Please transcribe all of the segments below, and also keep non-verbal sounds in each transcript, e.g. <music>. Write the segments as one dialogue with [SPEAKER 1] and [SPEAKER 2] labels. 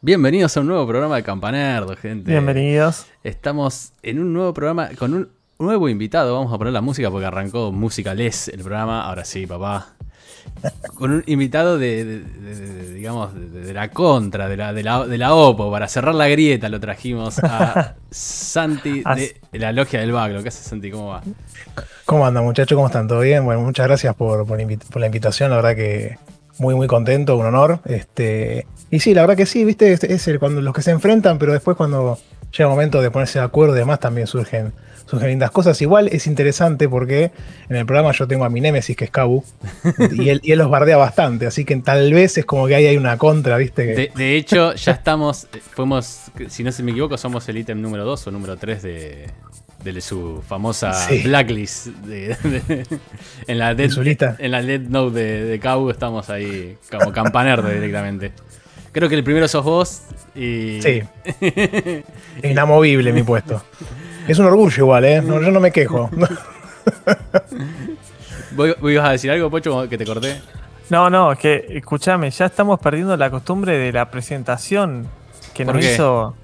[SPEAKER 1] Bienvenidos a un nuevo programa de Campanerdo, gente.
[SPEAKER 2] Bienvenidos.
[SPEAKER 1] Estamos en un nuevo programa con un nuevo invitado. Vamos a poner la música porque arrancó Música Les el programa. Ahora sí, papá. Con un invitado de, de- de- de- digamos, de, la contra, de la, de, la, de la OPO. Para cerrar la grieta lo trajimos a <laughs> Santi de la Logia del Baglo. ¿Qué hace Santi? ¿Cómo va?
[SPEAKER 3] ¿Cómo andan muchachos? ¿Cómo están? ¿Todo bien? Bueno, muchas gracias por, por invi- por la invitación, la verdad que muy muy contento, un honor. Este, y sí, la verdad que sí, viste, es, el- cuando los que se enfrentan, pero después cuando llega el momento de ponerse de acuerdo y demás también surgen, surgen lindas cosas. Igual es interesante porque en el programa yo tengo a mi némesis que es Cabu y él, y él los bardea bastante, así que tal vez es como que ahí hay una contra, viste.
[SPEAKER 1] De, hecho, ya estamos, fuimos, si no se me equivoco, somos el ítem número 2 o número 3 de, de su famosa
[SPEAKER 3] Sí.
[SPEAKER 1] blacklist. de- de- en, la dead, en la dead note de, de Cau estamos ahí como campanerde directamente. Creo que el primero sos vos y...
[SPEAKER 3] Sí. Inamovible mi puesto. Es un orgullo igual, ¿eh? No, yo no me quejo.
[SPEAKER 1] ¿Vos, vos ibas a decir algo, Pocho, que te corté?
[SPEAKER 2] No, no, es que escúchame, ya estamos perdiendo la costumbre de la presentación que
[SPEAKER 1] ¿Por
[SPEAKER 2] nos
[SPEAKER 1] qué?
[SPEAKER 2] hizo.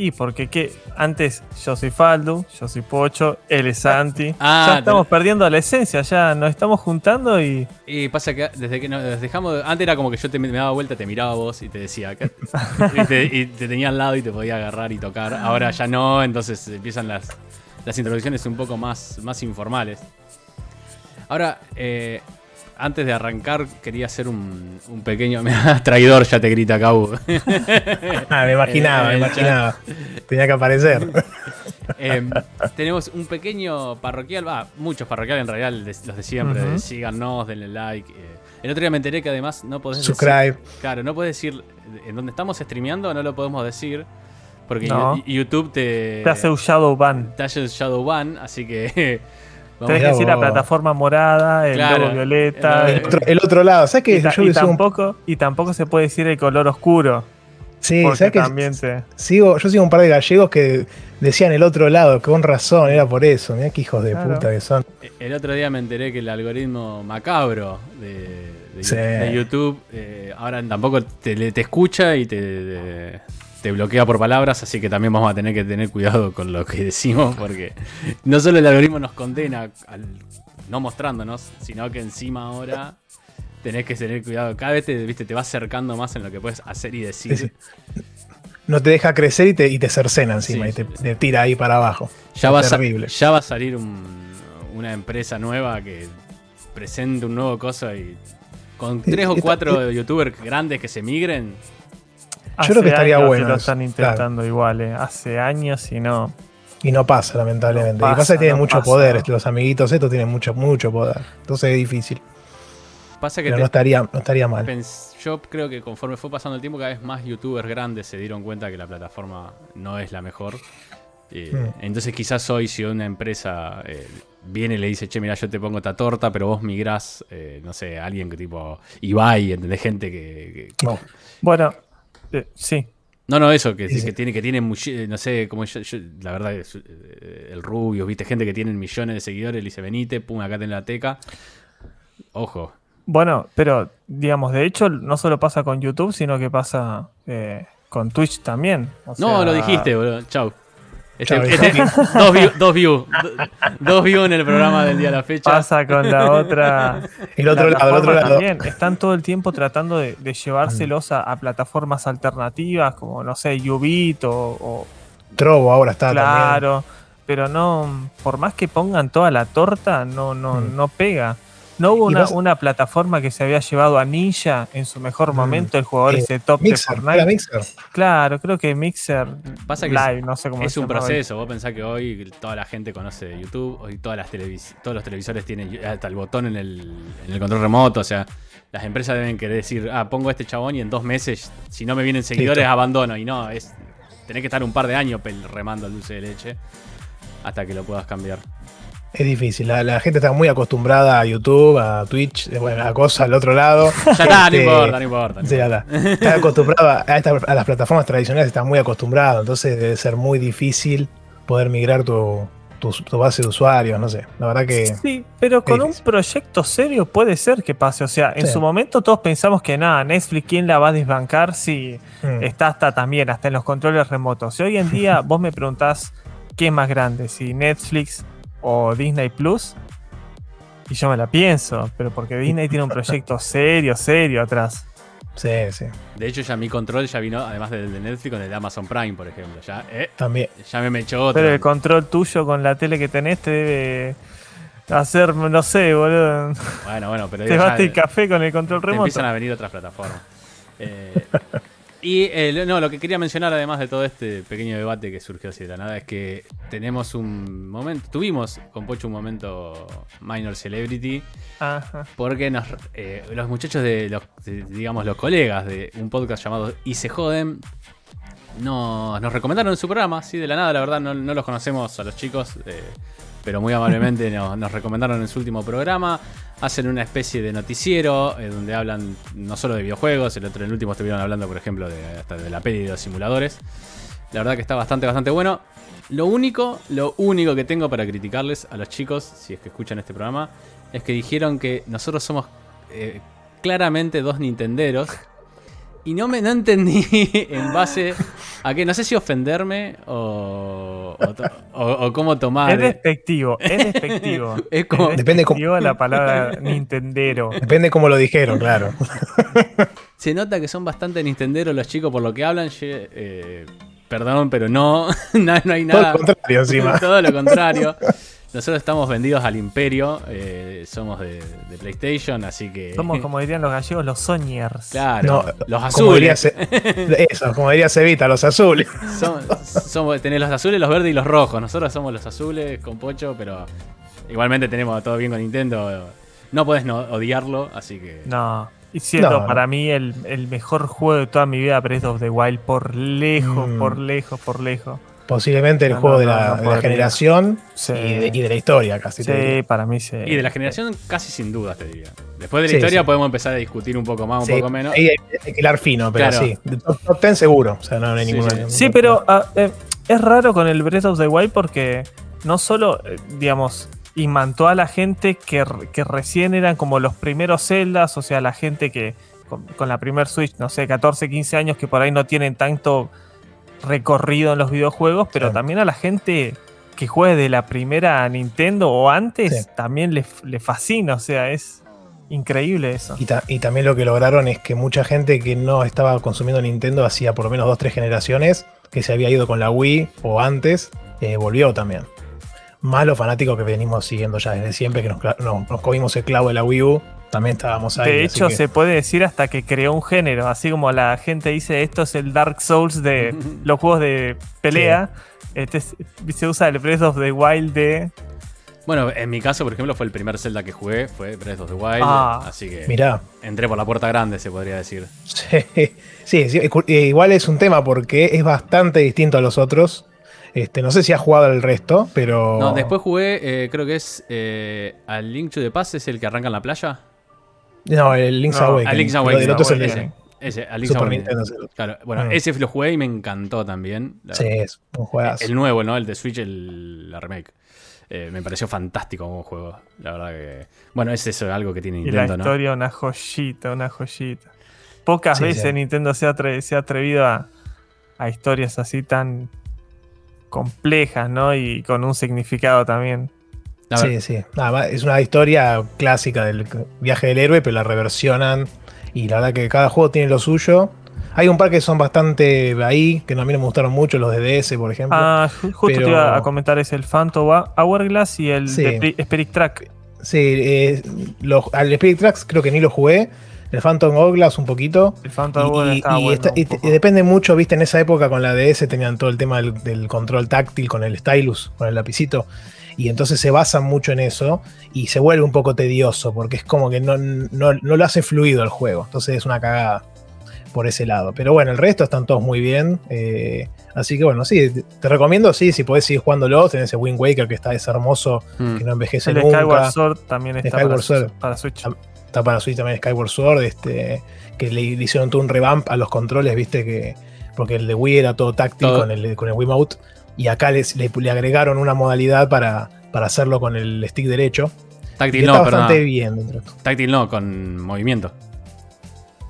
[SPEAKER 2] Y porque que antes yo soy Faldu, yo soy Pocho, él es Santi.
[SPEAKER 1] Ah,
[SPEAKER 2] ya
[SPEAKER 1] te-
[SPEAKER 2] estamos perdiendo la esencia, ya nos estamos juntando y.
[SPEAKER 1] Y pasa que desde que nos dejamos. de- Antes era como que yo te, me daba vuelta, te miraba a vos y te decía. ¿qué? <laughs> y, te, y te tenía al lado y te podía agarrar y tocar. Ahora ya no, entonces empiezan las, las introducciones un poco más, más informales. Ahora, eh, antes de arrancar, quería hacer un, un pequeño. <laughs> traidor, ya te grita Cabo. <laughs>
[SPEAKER 3] Ah, me imaginaba, me
[SPEAKER 1] Eh,
[SPEAKER 3] imaginaba. <laughs> Tenía que aparecer.
[SPEAKER 1] Em, tenemos un pequeño parroquial, va, muchos parroquiales en realidad, los de siempre, síganos, denle like. eh. El otro día me enteré que además no podés
[SPEAKER 3] Subscribe.
[SPEAKER 1] decir, claro, no podés decir en donde estamos streameando, no lo podemos decir porque
[SPEAKER 2] No.
[SPEAKER 1] YouTube te
[SPEAKER 2] Te hace un shadow ban.
[SPEAKER 1] te hace el shadow ban, así que
[SPEAKER 2] Tenés que decir la plataforma morada, el
[SPEAKER 1] Claro.
[SPEAKER 2] logo violeta.
[SPEAKER 3] El otro, el otro lado, ¿sabes qué?
[SPEAKER 2] y, ta-
[SPEAKER 3] Yo
[SPEAKER 2] y
[SPEAKER 3] un-
[SPEAKER 2] tampoco, y tampoco se puede decir el color oscuro.
[SPEAKER 3] sí, ¿sabes qué?
[SPEAKER 2] también te.
[SPEAKER 3] Sigo, yo sigo un par de gallegos que decían el otro lado, que con razón, era por eso. Mirá qué hijos de
[SPEAKER 2] Claro.
[SPEAKER 3] puta que son.
[SPEAKER 1] el otro día me enteré que el algoritmo macabro de, de-
[SPEAKER 3] Sí.
[SPEAKER 1] de YouTube eh, ahora tampoco te, le- te escucha y te, te bloquea por palabras, así que también vamos a tener que tener cuidado con lo que decimos, porque no solo el algoritmo nos condena al no mostrándonos, sino que encima ahora tenés que tener cuidado. Cada vez te, viste, te vas acercando más en lo que puedes hacer y decir.
[SPEAKER 3] No te deja crecer y te, y te cercena encima
[SPEAKER 1] Sí,
[SPEAKER 3] y te,
[SPEAKER 1] sí.
[SPEAKER 3] te tira ahí para abajo.
[SPEAKER 1] Ya va, a,
[SPEAKER 3] terrible.
[SPEAKER 1] ya va a salir un- una empresa nueva que presente un nuevo cosa y con tres o cuatro youtubers grandes que se migren.
[SPEAKER 3] Yo creo que estaría
[SPEAKER 2] años
[SPEAKER 3] bueno
[SPEAKER 2] Que lo están intentando igual, eh. Hace años y no.
[SPEAKER 3] Y no pasa, lamentablemente.
[SPEAKER 2] No
[SPEAKER 3] y pasa
[SPEAKER 2] pasa,
[SPEAKER 3] que tienen
[SPEAKER 2] no
[SPEAKER 3] mucho
[SPEAKER 2] pasa.
[SPEAKER 3] poder. este, Los amiguitos estos tienen mucho, mucho poder. Entonces es difícil.
[SPEAKER 1] Pasa que
[SPEAKER 3] Pero
[SPEAKER 1] te-
[SPEAKER 3] no estaría, no estaría mal.
[SPEAKER 1] pens- yo creo que conforme fue pasando el tiempo, cada vez más youtubers grandes se dieron cuenta que la plataforma no es la mejor. Eh,
[SPEAKER 3] Mm.
[SPEAKER 1] Entonces quizás hoy si una empresa eh, viene y le dice, che, mira, yo te pongo esta torta, pero vos migrás, eh, no sé, alguien que tipo Ibai, ¿entendés? Gente que, que-
[SPEAKER 3] No.
[SPEAKER 2] Bueno, eh, sí.
[SPEAKER 1] No, no, eso, que,
[SPEAKER 3] Sí, sí.
[SPEAKER 1] que tiene, que tiene muchi- no sé, como yo, yo- la verdad, es, eh, el Rubio, viste, gente que tiene millones de seguidores, le dice, venite, pum, acá tenés la teca. Ojo.
[SPEAKER 2] Bueno, pero digamos, de hecho, no solo pasa con YouTube, sino que pasa eh, con Twitch también. O
[SPEAKER 1] No,
[SPEAKER 2] sea,
[SPEAKER 1] lo dijiste, boludo. Chau. Este- este- dos views, dos views, <laughs> do- dos views en el programa del día de la fecha.
[SPEAKER 2] Pasa con la otra.
[SPEAKER 3] El otro lado, el otro lado.
[SPEAKER 2] También. Están todo el tiempo tratando de, de llevárselos a, a plataformas alternativas, como, no sé, Ubit o, o
[SPEAKER 3] Trovo ahora está también.
[SPEAKER 2] Claro. Pero no, por más que pongan toda la torta, no, no,
[SPEAKER 3] Mm.
[SPEAKER 2] no pega. No hubo una, una plataforma que se había llevado a Ninja en su mejor
[SPEAKER 3] Mm.
[SPEAKER 2] momento, el jugador
[SPEAKER 3] Eh,
[SPEAKER 2] ese top
[SPEAKER 3] Mixer,
[SPEAKER 2] de
[SPEAKER 3] ¿era
[SPEAKER 2] Fortnite.
[SPEAKER 3] Mixer?
[SPEAKER 2] Claro, creo que Mixer
[SPEAKER 1] Pasa que
[SPEAKER 2] Live, no sé cómo
[SPEAKER 1] Es
[SPEAKER 2] se
[SPEAKER 1] un proceso, vos pensás que hoy toda la gente conoce YouTube, hoy todas las televis- todos los televisores tienen hasta el botón en el, en el control remoto, o sea, las empresas deben querer decir, ah, pongo a este chabón y en dos meses, si no me vienen seguidores,
[SPEAKER 3] Listo.
[SPEAKER 1] abandono. Y no, es tenés que estar un par de años remando el dulce de leche hasta que lo puedas cambiar.
[SPEAKER 3] Es difícil. La, la gente está muy acostumbrada a YouTube, a Twitch, eh, bueno, a cosas al otro lado. <laughs>
[SPEAKER 1] Ya está, no
[SPEAKER 3] Este,
[SPEAKER 1] importa, no importa. no
[SPEAKER 3] Sí, ya
[SPEAKER 1] importa.
[SPEAKER 3] está. Está acostumbrada a, esta- a las plataformas tradicionales, está muy acostumbrado. Entonces debe ser muy difícil poder migrar tu, tu, tu base de usuarios, no sé. La verdad que.
[SPEAKER 2] Sí, pero con un proyecto serio puede ser que pase. O sea, en
[SPEAKER 3] Sí.
[SPEAKER 2] su momento todos pensamos que nada, Netflix, ¿quién la va a desbancar si
[SPEAKER 3] mm,
[SPEAKER 2] está hasta también, hasta en los controles remotos? Si hoy en día <laughs> vos me preguntás qué es más grande, si Netflix o Disney Plus, y yo me la pienso, pero porque Disney tiene un proyecto <laughs> serio, serio atrás.
[SPEAKER 3] sí, sí.
[SPEAKER 1] De hecho, ya mi control ya vino, además del de Netflix, con el de Amazon Prime, por ejemplo. Ya, eh,
[SPEAKER 3] También.
[SPEAKER 1] ya me, me echó otro.
[SPEAKER 2] Pero el control tuyo con la tele que tenés te debe hacer, no sé, boludo.
[SPEAKER 1] Bueno, bueno, pero
[SPEAKER 2] Te bate el café con el control
[SPEAKER 1] te
[SPEAKER 2] remoto.
[SPEAKER 1] empiezan a venir otras plataformas. Eh, <laughs> y eh, lo- no, lo que quería mencionar, además de todo este pequeño debate que surgió así de la nada, es que tenemos un momento, tuvimos con Pocho un momento minor celebrity,
[SPEAKER 2] Ajá.
[SPEAKER 1] porque nos, eh, los muchachos de los, de, digamos, los colegas de un podcast llamado Y se joden, nos, nos recomendaron su programa, así de la nada, la verdad, no, no los conocemos a los chicos, eh, pero muy amablemente <laughs> nos, recomendaron en su último programa. Hacen una especie de noticiero eh, donde hablan no solo de videojuegos, el otro, el último estuvieron hablando, por ejemplo, de, hasta de la peli de los simuladores. La verdad que está bastante, bastante bueno. Lo único, lo único que tengo para criticarles a los chicos, si es que escuchan este programa, es que dijeron que nosotros somos eh, claramente dos nintenderos. Y no me no entendí <laughs> en base a que no sé si ofenderme o, o, to- o- o cómo tomar.
[SPEAKER 2] Es despectivo, es <laughs> despectivo.
[SPEAKER 1] Es como-
[SPEAKER 3] Depende cómo-
[SPEAKER 2] despectivo la palabra <laughs> Nintendero.
[SPEAKER 3] Depende cómo lo dijeron, claro.
[SPEAKER 1] Se nota que son bastante nintenderos los chicos por lo que hablan. ye- eh, perdón, pero no, no, no hay
[SPEAKER 3] Todo
[SPEAKER 1] nada.
[SPEAKER 3] lo contrario, encima.
[SPEAKER 1] Todo lo contrario. Nosotros estamos vendidos al imperio. eh, somos de, de PlayStation, así que.
[SPEAKER 2] Somos, <laughs> como dirían los gallegos, los Soñers.
[SPEAKER 1] Claro,
[SPEAKER 3] No,
[SPEAKER 1] los
[SPEAKER 3] Como diría,
[SPEAKER 1] azules.
[SPEAKER 3] Ce- <laughs> eso, como diría Cevita, los azules.
[SPEAKER 1] Somos, somos- tenés los azules, los verdes y los rojos. Nosotros somos los azules con Pocho, pero igualmente tenemos todo bien con Nintendo. No podés no odiarlo, así que.
[SPEAKER 2] No. Y siendo
[SPEAKER 3] No,
[SPEAKER 2] para mí el, el mejor juego de toda mi vida, Breath of the Wild, por lejos,
[SPEAKER 3] Mm.
[SPEAKER 2] por lejos, por lejos.
[SPEAKER 3] Posiblemente el
[SPEAKER 2] No,
[SPEAKER 3] juego
[SPEAKER 2] no,
[SPEAKER 3] de, la,
[SPEAKER 2] no
[SPEAKER 3] de la
[SPEAKER 2] podría.
[SPEAKER 3] generación
[SPEAKER 2] Sí.
[SPEAKER 3] y, de, y de la historia, casi.
[SPEAKER 2] Sí, para mí sí.
[SPEAKER 1] Y de la generación casi sin dudas, te diría. Después de la
[SPEAKER 3] Sí,
[SPEAKER 1] historia
[SPEAKER 3] sí.
[SPEAKER 1] podemos empezar a discutir un poco más, un
[SPEAKER 3] Sí,
[SPEAKER 1] poco menos.
[SPEAKER 3] que hilar fino, pero
[SPEAKER 1] Claro.
[SPEAKER 3] sí. De top, top 10 seguro. O sea, no, no hay
[SPEAKER 1] Sí,
[SPEAKER 3] ninguna.
[SPEAKER 1] sí.
[SPEAKER 2] Sí, pero ah, eh, es raro con el Breath of the Wild porque no solo, eh, digamos, imantó a la gente que, que recién eran como los primeros Zeldas, o sea, la gente que con, con la primer Switch, no sé, 14, 15 años, que por ahí no tienen tanto recorrido en los videojuegos, pero también a la gente que juegue de la primera Nintendo o antes,
[SPEAKER 3] Sí.
[SPEAKER 2] también le, le fascina, o sea, es increíble eso.
[SPEAKER 3] Y, ta- y también lo que lograron es que mucha gente que no estaba consumiendo Nintendo hacía por lo menos dos, tres generaciones, que se había ido con la Wii o antes, eh, volvió también. Más los fanáticos que venimos siguiendo ya desde siempre, que nos, nos, nos comimos el clavo de la Wii U, también estábamos ahí.
[SPEAKER 2] De hecho,
[SPEAKER 3] que-
[SPEAKER 2] se puede decir hasta que creó un género, así como la gente dice esto es el Dark Souls de <laughs> los juegos de pelea. Este es- se usa el Breath of the Wild de.
[SPEAKER 1] Bueno, en mi caso, por ejemplo, fue el primer Zelda que jugué, fue Breath of the Wild.
[SPEAKER 2] Ah.
[SPEAKER 1] así que
[SPEAKER 3] Mirá,
[SPEAKER 1] entré por la puerta grande, se podría decir.
[SPEAKER 3] Sí, <laughs> sí, sí, cu- eh, igual es un tema porque es bastante distinto a los otros. Este, no sé si has jugado el resto, pero.
[SPEAKER 1] No, después jugué, eh, creo que es eh, al Link to the Past, es el que arranca en la playa.
[SPEAKER 3] No, el Link's
[SPEAKER 2] No,
[SPEAKER 3] Awakening.
[SPEAKER 1] Al Link's Awakening.
[SPEAKER 3] otro es el
[SPEAKER 1] ese, ese, Link's
[SPEAKER 3] Super
[SPEAKER 1] Awakening.
[SPEAKER 3] Nintendo. es el otro.
[SPEAKER 1] Claro, bueno,
[SPEAKER 3] Mm.
[SPEAKER 1] ese lo jugué y me encantó también. la
[SPEAKER 3] Sí, es un juegazo.
[SPEAKER 1] El nuevo, ¿no? El de Switch, el, la remake. Eh, me pareció fantástico como juego. La verdad que. Bueno, es eso, algo que tiene
[SPEAKER 2] Y la
[SPEAKER 1] Nintendo, ¿no?
[SPEAKER 2] historia, una joyita, una joyita. Pocas
[SPEAKER 3] Sí,
[SPEAKER 2] veces
[SPEAKER 3] sí.
[SPEAKER 2] Nintendo se ha, atre- se ha atrevido a, a historias así tan complejas, ¿no? Y con un significado también.
[SPEAKER 3] Sí, sí. Nada más, es una historia clásica del viaje del héroe, pero la reversionan. Y la verdad que cada juego tiene lo suyo. Hay un par que son bastante ahí, que a mí no me gustaron mucho, los de DS, por ejemplo.
[SPEAKER 2] Ah, ju- justo
[SPEAKER 3] Pero-
[SPEAKER 2] te iba a comentar: es el Phantom Hourglass y el
[SPEAKER 3] Sí.
[SPEAKER 2] de Spirit Track.
[SPEAKER 3] Sí, eh, los- al Spirit Tracks creo que ni lo jugué. El Phantom Hourglass un poquito.
[SPEAKER 2] El Phantom Hourglass
[SPEAKER 3] y- y
[SPEAKER 2] bueno.
[SPEAKER 3] está- y-
[SPEAKER 2] poco.
[SPEAKER 3] y depende mucho, viste, en esa época con la DS tenían todo el tema del, del control táctil con el stylus, con el lapicito. Y entonces se basan mucho en eso y se vuelve un poco tedioso porque es como que no, no, no lo hace fluido el juego. Entonces es una cagada por ese lado. Pero bueno, el resto están todos muy bien. eh, así que bueno, sí, te, recomiendo, sí, si podés seguir jugándolo. Tenés el Wind Waker que está es hermoso,
[SPEAKER 1] Mm.
[SPEAKER 3] que no envejece
[SPEAKER 2] el
[SPEAKER 3] nunca.
[SPEAKER 2] Skyward Sword también está
[SPEAKER 3] Skyward
[SPEAKER 2] para,
[SPEAKER 3] Sword.
[SPEAKER 2] para Switch.
[SPEAKER 3] Está para Switch también Skyward Sword, este, que le le hicieron todo un revamp a los controles, viste que. Porque el de Wii era todo táctil
[SPEAKER 1] Todo.
[SPEAKER 3] con el con el Wiimote. Y acá les, le, le agregaron una modalidad para, para hacerlo con el stick derecho.
[SPEAKER 1] Táctil no,
[SPEAKER 3] está bastante bien dentro.
[SPEAKER 1] Táctil no, con movimiento.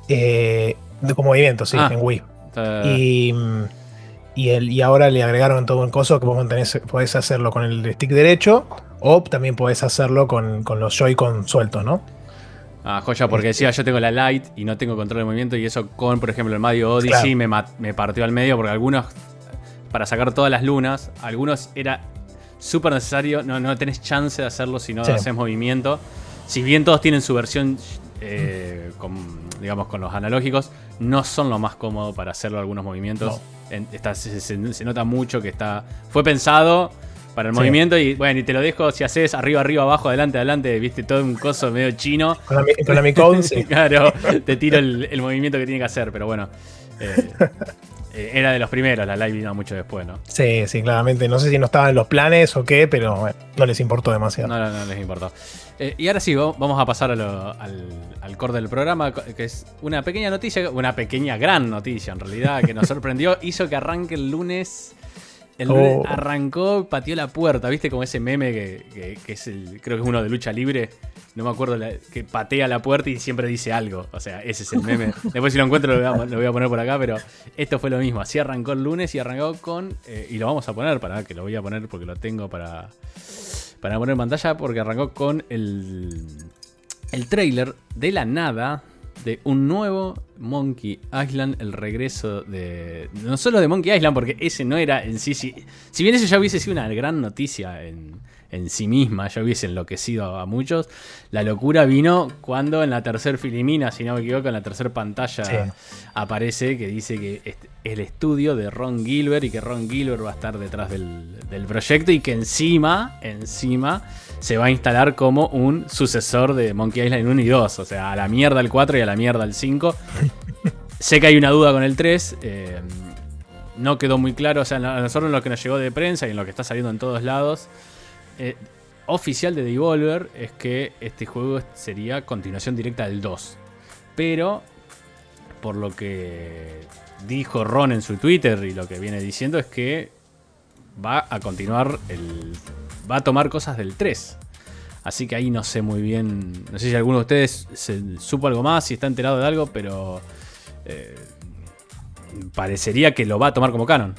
[SPEAKER 3] Eh, con movimiento, sí,
[SPEAKER 1] Ah.
[SPEAKER 3] en Wii.
[SPEAKER 1] Está-
[SPEAKER 3] Y, y, el, y ahora le agregaron todo un coso que vos podés hacerlo con el stick derecho o también podés hacerlo con, con los Joy-Con sueltos, ¿no?
[SPEAKER 1] Ah, joya, porque decía yo tengo la Light y no tengo control de movimiento y eso con, por ejemplo, el Mario Odyssey
[SPEAKER 3] Claro.
[SPEAKER 1] me, me partió al medio porque algunos, para sacar todas las lunas, algunos era súper necesario, no, no tenés chance de hacerlo si no
[SPEAKER 3] Sí.
[SPEAKER 1] haces movimiento. Si bien todos tienen su versión, eh, con, digamos, con los analógicos, no son lo más cómodo para hacerlo algunos movimientos. En- está- se, se- se nota mucho que está fue pensado para el
[SPEAKER 3] Sí.
[SPEAKER 1] movimiento y bueno, y te lo dejo si haces arriba, arriba, abajo, adelante, adelante, viste todo un coso medio chino.
[SPEAKER 3] Con la, con la sí. <laughs>
[SPEAKER 1] claro, <laughs> te tiro el, el movimiento que tiene que hacer, pero bueno. eh, <laughs> era de los primeros, la live vino mucho después, ¿no?
[SPEAKER 3] Sí, sí, claramente. No sé si no estaban en los planes o qué, pero bueno, no les importó demasiado.
[SPEAKER 1] No, no, no les importó. Eh, y ahora sí, va- vamos a pasar a lo- al, al core del programa, que es una pequeña noticia, una pequeña gran noticia en realidad, que nos sorprendió, <laughs> hizo que arranque el lunes. El lunes
[SPEAKER 3] Oh.
[SPEAKER 1] arrancó, pateó la puerta, ¿viste? Como ese meme que, que- que es el, creo que es uno de lucha libre, no me acuerdo, la- que patea la puerta y siempre dice algo. O sea, ese es el meme. <laughs> Después si lo encuentro lo voy a, lo voy a poner por acá, pero esto fue lo mismo. Así arrancó el lunes y arrancó con, eh, y lo vamos a poner, para que lo voy a poner porque lo tengo para, para poner en pantalla porque arrancó con el, el trailer de la nada de un nuevo Monkey Island, el regreso de... No solo de Monkey Island, porque ese no era en sí... sí si bien eso ya hubiese sido una gran noticia en, en sí misma, ya hubiese enloquecido a muchos, la locura vino cuando en la tercer filimina, si no me equivoco, en la tercera pantalla
[SPEAKER 3] Sí.
[SPEAKER 1] aparece que dice que es el estudio de Ron Gilbert y que Ron Gilbert va a estar detrás del, del proyecto y que encima, encima, se va a instalar como un sucesor de Monkey Island 1 y 2. O sea, a la mierda el 4 y a la mierda el 5. <laughs> sé que hay una duda con el 3. eh, no quedó muy claro. O sea, a nosotros en lo que nos llegó de prensa y en lo que está saliendo en todos lados. Eh, oficial de Devolver es que este juego sería continuación directa del 2. Pero, por lo que dijo Ron en su Twitter y lo que viene diciendo es que va a continuar el. va a tomar cosas del 3. Así que ahí no sé muy bien. No sé si alguno de ustedes supo algo más, si está enterado de algo, pero. eh, parecería que lo va a tomar como canon.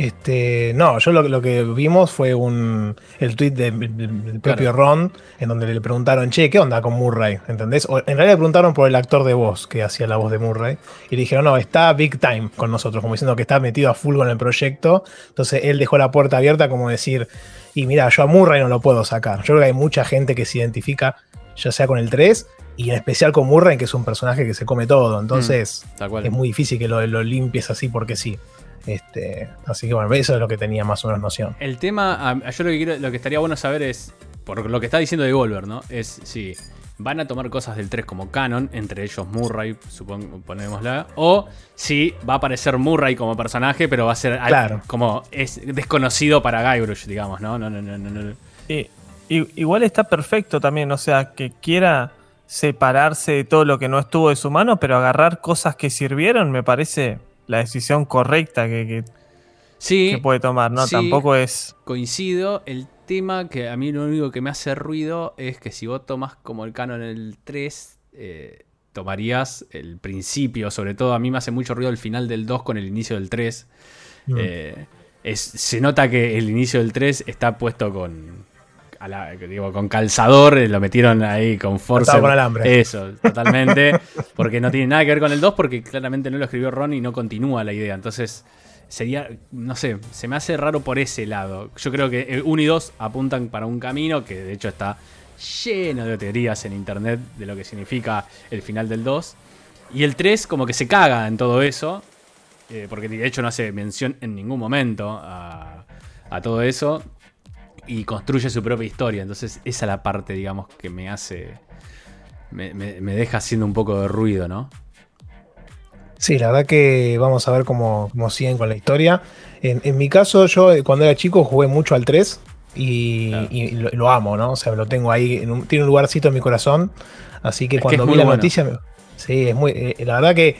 [SPEAKER 3] Este, no, yo lo, lo que vimos fue un el tweet de- del del propio Ron, en donde le preguntaron, che, ¿qué onda con Murray? ¿Entendés? O, en realidad le preguntaron por el actor de voz que hacía la voz de Murray. Y le dijeron, no, está big time con nosotros, como diciendo que está metido a full con el proyecto. Entonces él dejó la puerta abierta, como decir, y mira, yo a Murray no lo puedo sacar. Yo creo que hay mucha gente que se identifica, ya sea con el 3, y en especial con Murray, que es un personaje que se come todo. Entonces
[SPEAKER 1] cual.
[SPEAKER 3] es muy difícil que lo, lo limpies así porque sí. Este, así que bueno, eso es lo que tenía más o menos noción.
[SPEAKER 1] El tema, yo lo que quiero, lo que estaría bueno saber es, por lo que está diciendo Devolver, ¿no? Es si van a tomar cosas del 3 como canon, entre ellos Murray, supongo, ponémosla, o si va a aparecer Murray como personaje, pero va a ser al-
[SPEAKER 3] Claro.
[SPEAKER 1] como es desconocido para Guybrush, digamos, ¿no? No, no, no, no, no.
[SPEAKER 2] Y- y- igual está perfecto también, o sea, que quiera separarse de todo lo que no estuvo de su mano, pero agarrar cosas que sirvieron me parece la decisión correcta que, que-
[SPEAKER 1] Sí,
[SPEAKER 2] que puede tomar, ¿no?
[SPEAKER 1] sí.
[SPEAKER 2] Tampoco es...
[SPEAKER 1] coincido. El tema que a mí lo único que me hace ruido es que si vos tomas como el canon el 3, eh, tomarías el principio, sobre todo a mí me hace mucho ruido el final del 2 con el inicio del 3.
[SPEAKER 3] Mm.
[SPEAKER 1] Eh, es- se nota que el inicio del 3 está puesto con, a la- digo, con calzador, eh, lo metieron ahí con fuerza.
[SPEAKER 3] Con alambre.
[SPEAKER 1] Eso, <laughs> totalmente. porque no tiene nada que ver con el 2 porque claramente no lo escribió Ron y no continúa la idea. Entonces sería, no sé, se me hace raro por ese lado. Yo creo que el 1 y 2 apuntan para un camino que de hecho está lleno de teorías en internet de lo que significa el final del 2. Y el 3 como que se caga en todo eso, eh, porque de hecho no hace mención en ningún momento a, a todo eso y construye su propia historia. Entonces esa es la parte, digamos, que me hace... Me, me- me deja haciendo un poco de ruido, ¿no?
[SPEAKER 3] Sí, la verdad que vamos a ver cómo, cómo siguen con la historia. En, en mi caso, yo eh, cuando era chico jugué mucho al 3 y,
[SPEAKER 1] Claro.
[SPEAKER 3] y lo, lo amo, ¿no? O sea, lo tengo ahí, en un- tiene un lugarcito en mi corazón. Así que
[SPEAKER 1] Es
[SPEAKER 3] cuando vi la
[SPEAKER 1] bueno.
[SPEAKER 3] noticia, me- sí, es muy. eh, la verdad que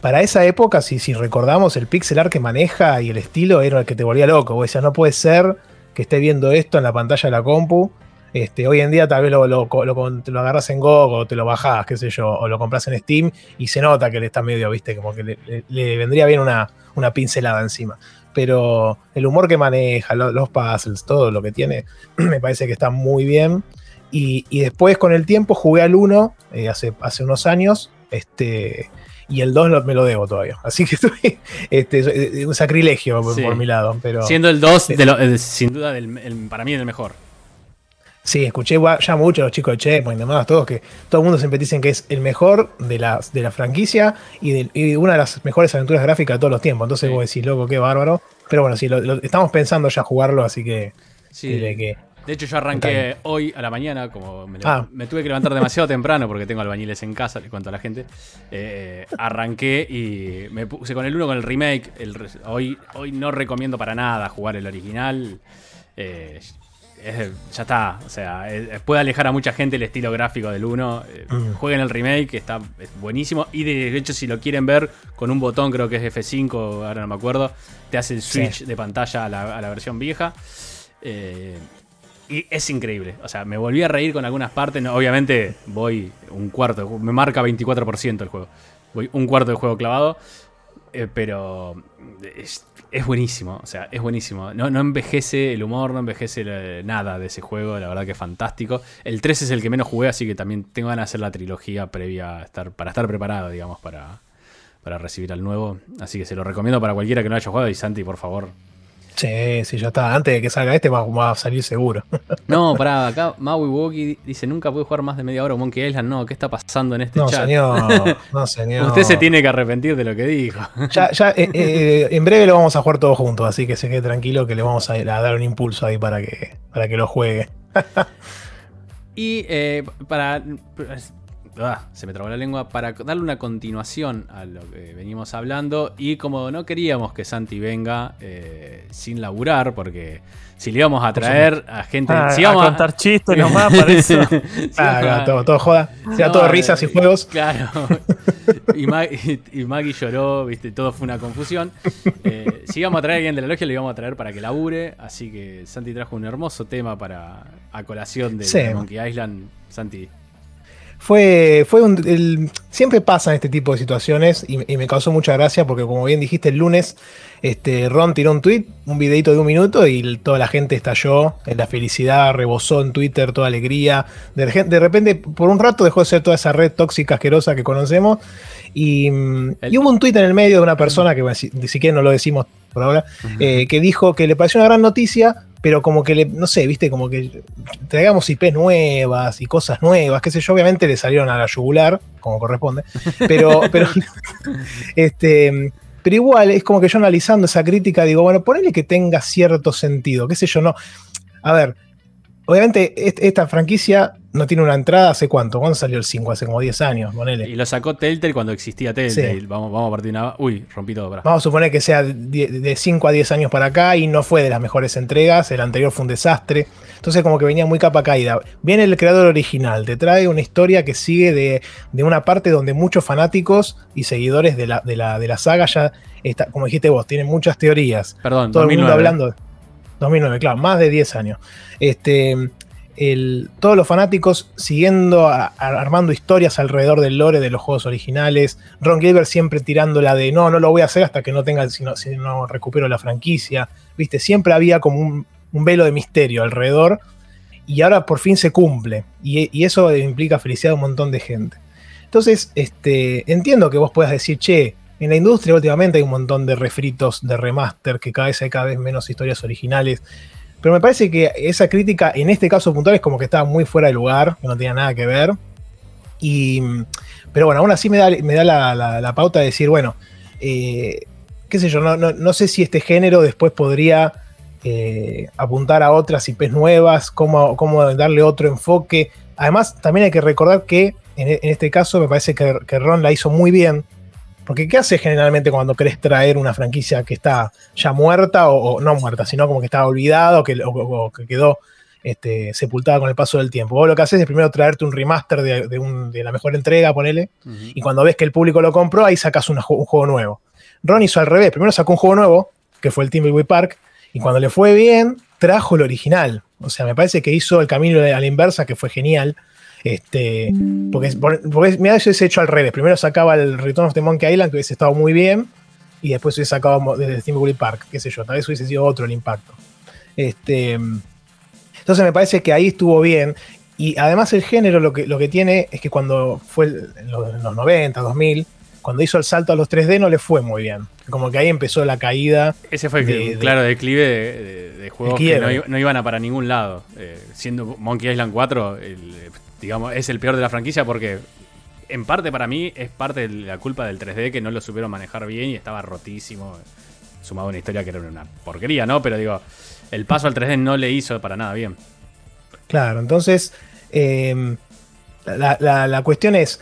[SPEAKER 3] para esa época, si, si recordamos, el pixel art que maneja y el estilo era el que te volvía loco. Vos decías, no puede ser que esté viendo esto en la pantalla de la compu. Este, hoy en día tal vez lo, lo, lo, agarras en GOG o te lo bajás, qué sé yo, o lo compras en Steam y se nota que le está medio, viste, como que le, vendría bien una, una, pincelada encima. Pero el humor que maneja, los puzzles, todo lo que tiene, <clears throat> me parece que está muy bien. Y, y después con el tiempo jugué al 1 eh, hace, hace unos años. Este, y el 2 me lo debo todavía. Así que <laughs> estoy este, un sacrilegio por, mi lado. Pero,
[SPEAKER 1] Siendo el 2, eh, sin duda, el, para mí el mejor.
[SPEAKER 3] Sí, escuché ya mucho a los chicos de Checkpoint y demás, todos que todo el mundo siempre dicen que es el mejor de la, de la franquicia y, de, una de las mejores aventuras gráficas de todos los tiempos. Entonces vos decís, loco, qué bárbaro. Pero bueno, sí, lo, estamos pensando ya jugarlo, así que,
[SPEAKER 1] sí. que de hecho, yo arranqué hoy a la mañana, como ah. me, tuve que levantar demasiado temprano porque tengo albañiles en casa, le cuento a la gente. Eh, arranqué y me puse con el 1 con el remake. hoy, hoy no recomiendo para nada jugar el original. Eh, ya está, o sea, puede alejar a mucha gente el estilo gráfico del 1. Eh, mm. Jueguen el remake, está buenísimo. Y de hecho, si lo quieren ver con un botón, creo que es F5, ahora no me acuerdo, te hace el switch de pantalla a la, a la versión vieja. Eh, y es increíble. O sea, me volví a reír con algunas partes. obviamente voy un cuarto. Me marca 24% el juego. Voy un cuarto de juego clavado. Eh, pero es, buenísimo. O sea, es buenísimo. No, no envejece el humor, no envejece nada de ese juego. La verdad que es fantástico. El 3 es el que menos jugué, así que también tengo ganas de hacer la trilogía previa estar, para estar preparado, digamos, para, para recibir al nuevo. Así que se lo recomiendo para cualquiera que no haya jugado. Y Santi, por favor,
[SPEAKER 3] Sí, sí, ya está. Antes de que salga este va, a salir seguro. <laughs>
[SPEAKER 1] No, pará, acá Maui Woki dice, nunca pude jugar más de media hora Monkey Island. No, ¿qué está pasando en este
[SPEAKER 3] no,
[SPEAKER 1] chat?
[SPEAKER 3] Señor, <laughs> no, señor.
[SPEAKER 1] Usted se tiene que arrepentir de lo que dijo.
[SPEAKER 3] Ya, ya, <laughs> eh, eh, en breve lo vamos a jugar todos juntos, así que se quede tranquilo que le vamos a, dar un impulso ahí para que, para que lo juegue.
[SPEAKER 1] y eh, para Ah, se me trabó la lengua, para darle una continuación a lo que venimos hablando. Y como no queríamos que Santi venga eh, sin laburar, porque si le íbamos a traer a gente.
[SPEAKER 2] Ah,
[SPEAKER 1] si íbamos
[SPEAKER 2] a contar chistes nomás, para <laughs> eso.
[SPEAKER 3] ah, todo, todo, joda. Sea todo risas y juegos.
[SPEAKER 1] Claro. y, Maggie lloró, viste, todo fue una confusión. Eh, si íbamos a traer a alguien de la logia, le íbamos a traer para que labure. Así que Santi trajo un hermoso tema para a colación de Monkey Island. Santi,
[SPEAKER 3] fue, fue un, siempre pasan este tipo de situaciones y, me causó mucha gracia porque como bien dijiste el lunes, este, Ron tiró un tweet, un videito de un minuto y toda la gente estalló en la felicidad, rebosó en Twitter toda alegría. De, de repente, por un rato dejó de ser toda esa red tóxica asquerosa que conocemos y, hubo un tweet en el medio de una persona que ni siquiera no lo decimos por ahora, eh, que dijo que le pareció una gran noticia pero como que le, no sé, viste, como que traigamos IPs nuevas y cosas nuevas, qué sé yo, obviamente le salieron a la yugular, como corresponde, <laughs> pero, pero, <laughs> este, pero igual es como que yo analizando esa crítica digo, bueno, ponele que tenga cierto sentido, qué sé yo, no. A ver, obviamente esta franquicia no tiene una entrada hace cuánto, ¿cuándo salió el 5? Hace como 10 años, ponele.
[SPEAKER 1] Y lo sacó Telltale cuando existía Telltale. Vamos, vamos a partir una. Uy, rompí todo.
[SPEAKER 3] Vamos a suponer que sea de 5 a 10 años para acá y no fue de las mejores entregas. El anterior fue un desastre. Entonces, como que venía muy capa caída. Viene el creador original, te trae una historia que sigue de, una parte donde muchos fanáticos y seguidores de la, de la, saga ya, está, como dijiste vos, tienen muchas teorías.
[SPEAKER 1] Perdón,
[SPEAKER 3] todo el mundo hablando. 2009, claro, más de 10 años. Este, todos los fanáticos siguiendo, armando historias alrededor del lore de los juegos originales. Ron Gilbert siempre tirando la de no, no lo voy a hacer hasta que no tenga, si no, si no recupero la franquicia. Viste, siempre había como un, velo de misterio alrededor. Y ahora por fin se cumple. Y, eso implica felicidad a un montón de gente. Entonces, este, entiendo que vos puedas decir, che, en la industria últimamente hay un montón de refritos, de remaster, que cada vez hay cada vez menos historias originales. Pero me parece que esa crítica, en este caso puntual, es como que estaba muy fuera de lugar, que no tenía nada que ver. Y, pero bueno, aún así me da, me da la, pauta de decir, bueno, eh, qué sé yo, no, sé si este género después podría eh, apuntar a otras IPs nuevas, cómo, cómo, darle otro enfoque. Además, también hay que recordar que en, este caso me parece que Ron la hizo muy bien porque ¿qué haces generalmente cuando querés traer una franquicia que está ya muerta o, no muerta, sino como que está olvidado que, o, que quedó este, sepultada con el paso del tiempo. Vos lo que haces es primero traerte un remaster de, la mejor entrega, ponele, y cuando ves que el público lo compró, ahí sacas un juego nuevo. Ron hizo al revés, primero sacó un juego nuevo, que fue el Timberway Park, y cuando le fue bien, trajo el original. O sea, me parece que hizo el camino a la inversa, que fue genial. Este, porque, porque eso es hecho al revés. Primero sacaba el Return of the Monkey Island, que hubiese estado muy bien, y después hubiese sacado desde Timberway Park, qué sé yo, tal vez hubiese sido otro el impacto. Este, entonces me parece que ahí estuvo bien. Y además el género lo que, lo que tiene es que cuando fue en los, 90, 2000, cuando hizo el salto a los 3D no le fue muy bien. Como que ahí empezó la caída.
[SPEAKER 1] Ese fue el claro declive de, juegos que no, iban a para ningún lado. Eh, siendo Monkey Island 4, digamos, es el peor de la franquicia porque en parte para mí es parte de la culpa del 3D que no lo supieron manejar bien y estaba rotísimo. Sumado a una historia que era una porquería, ¿no? Pero digo, el paso al 3D no le hizo para nada bien.
[SPEAKER 3] Claro, entonces em, la, cuestión es,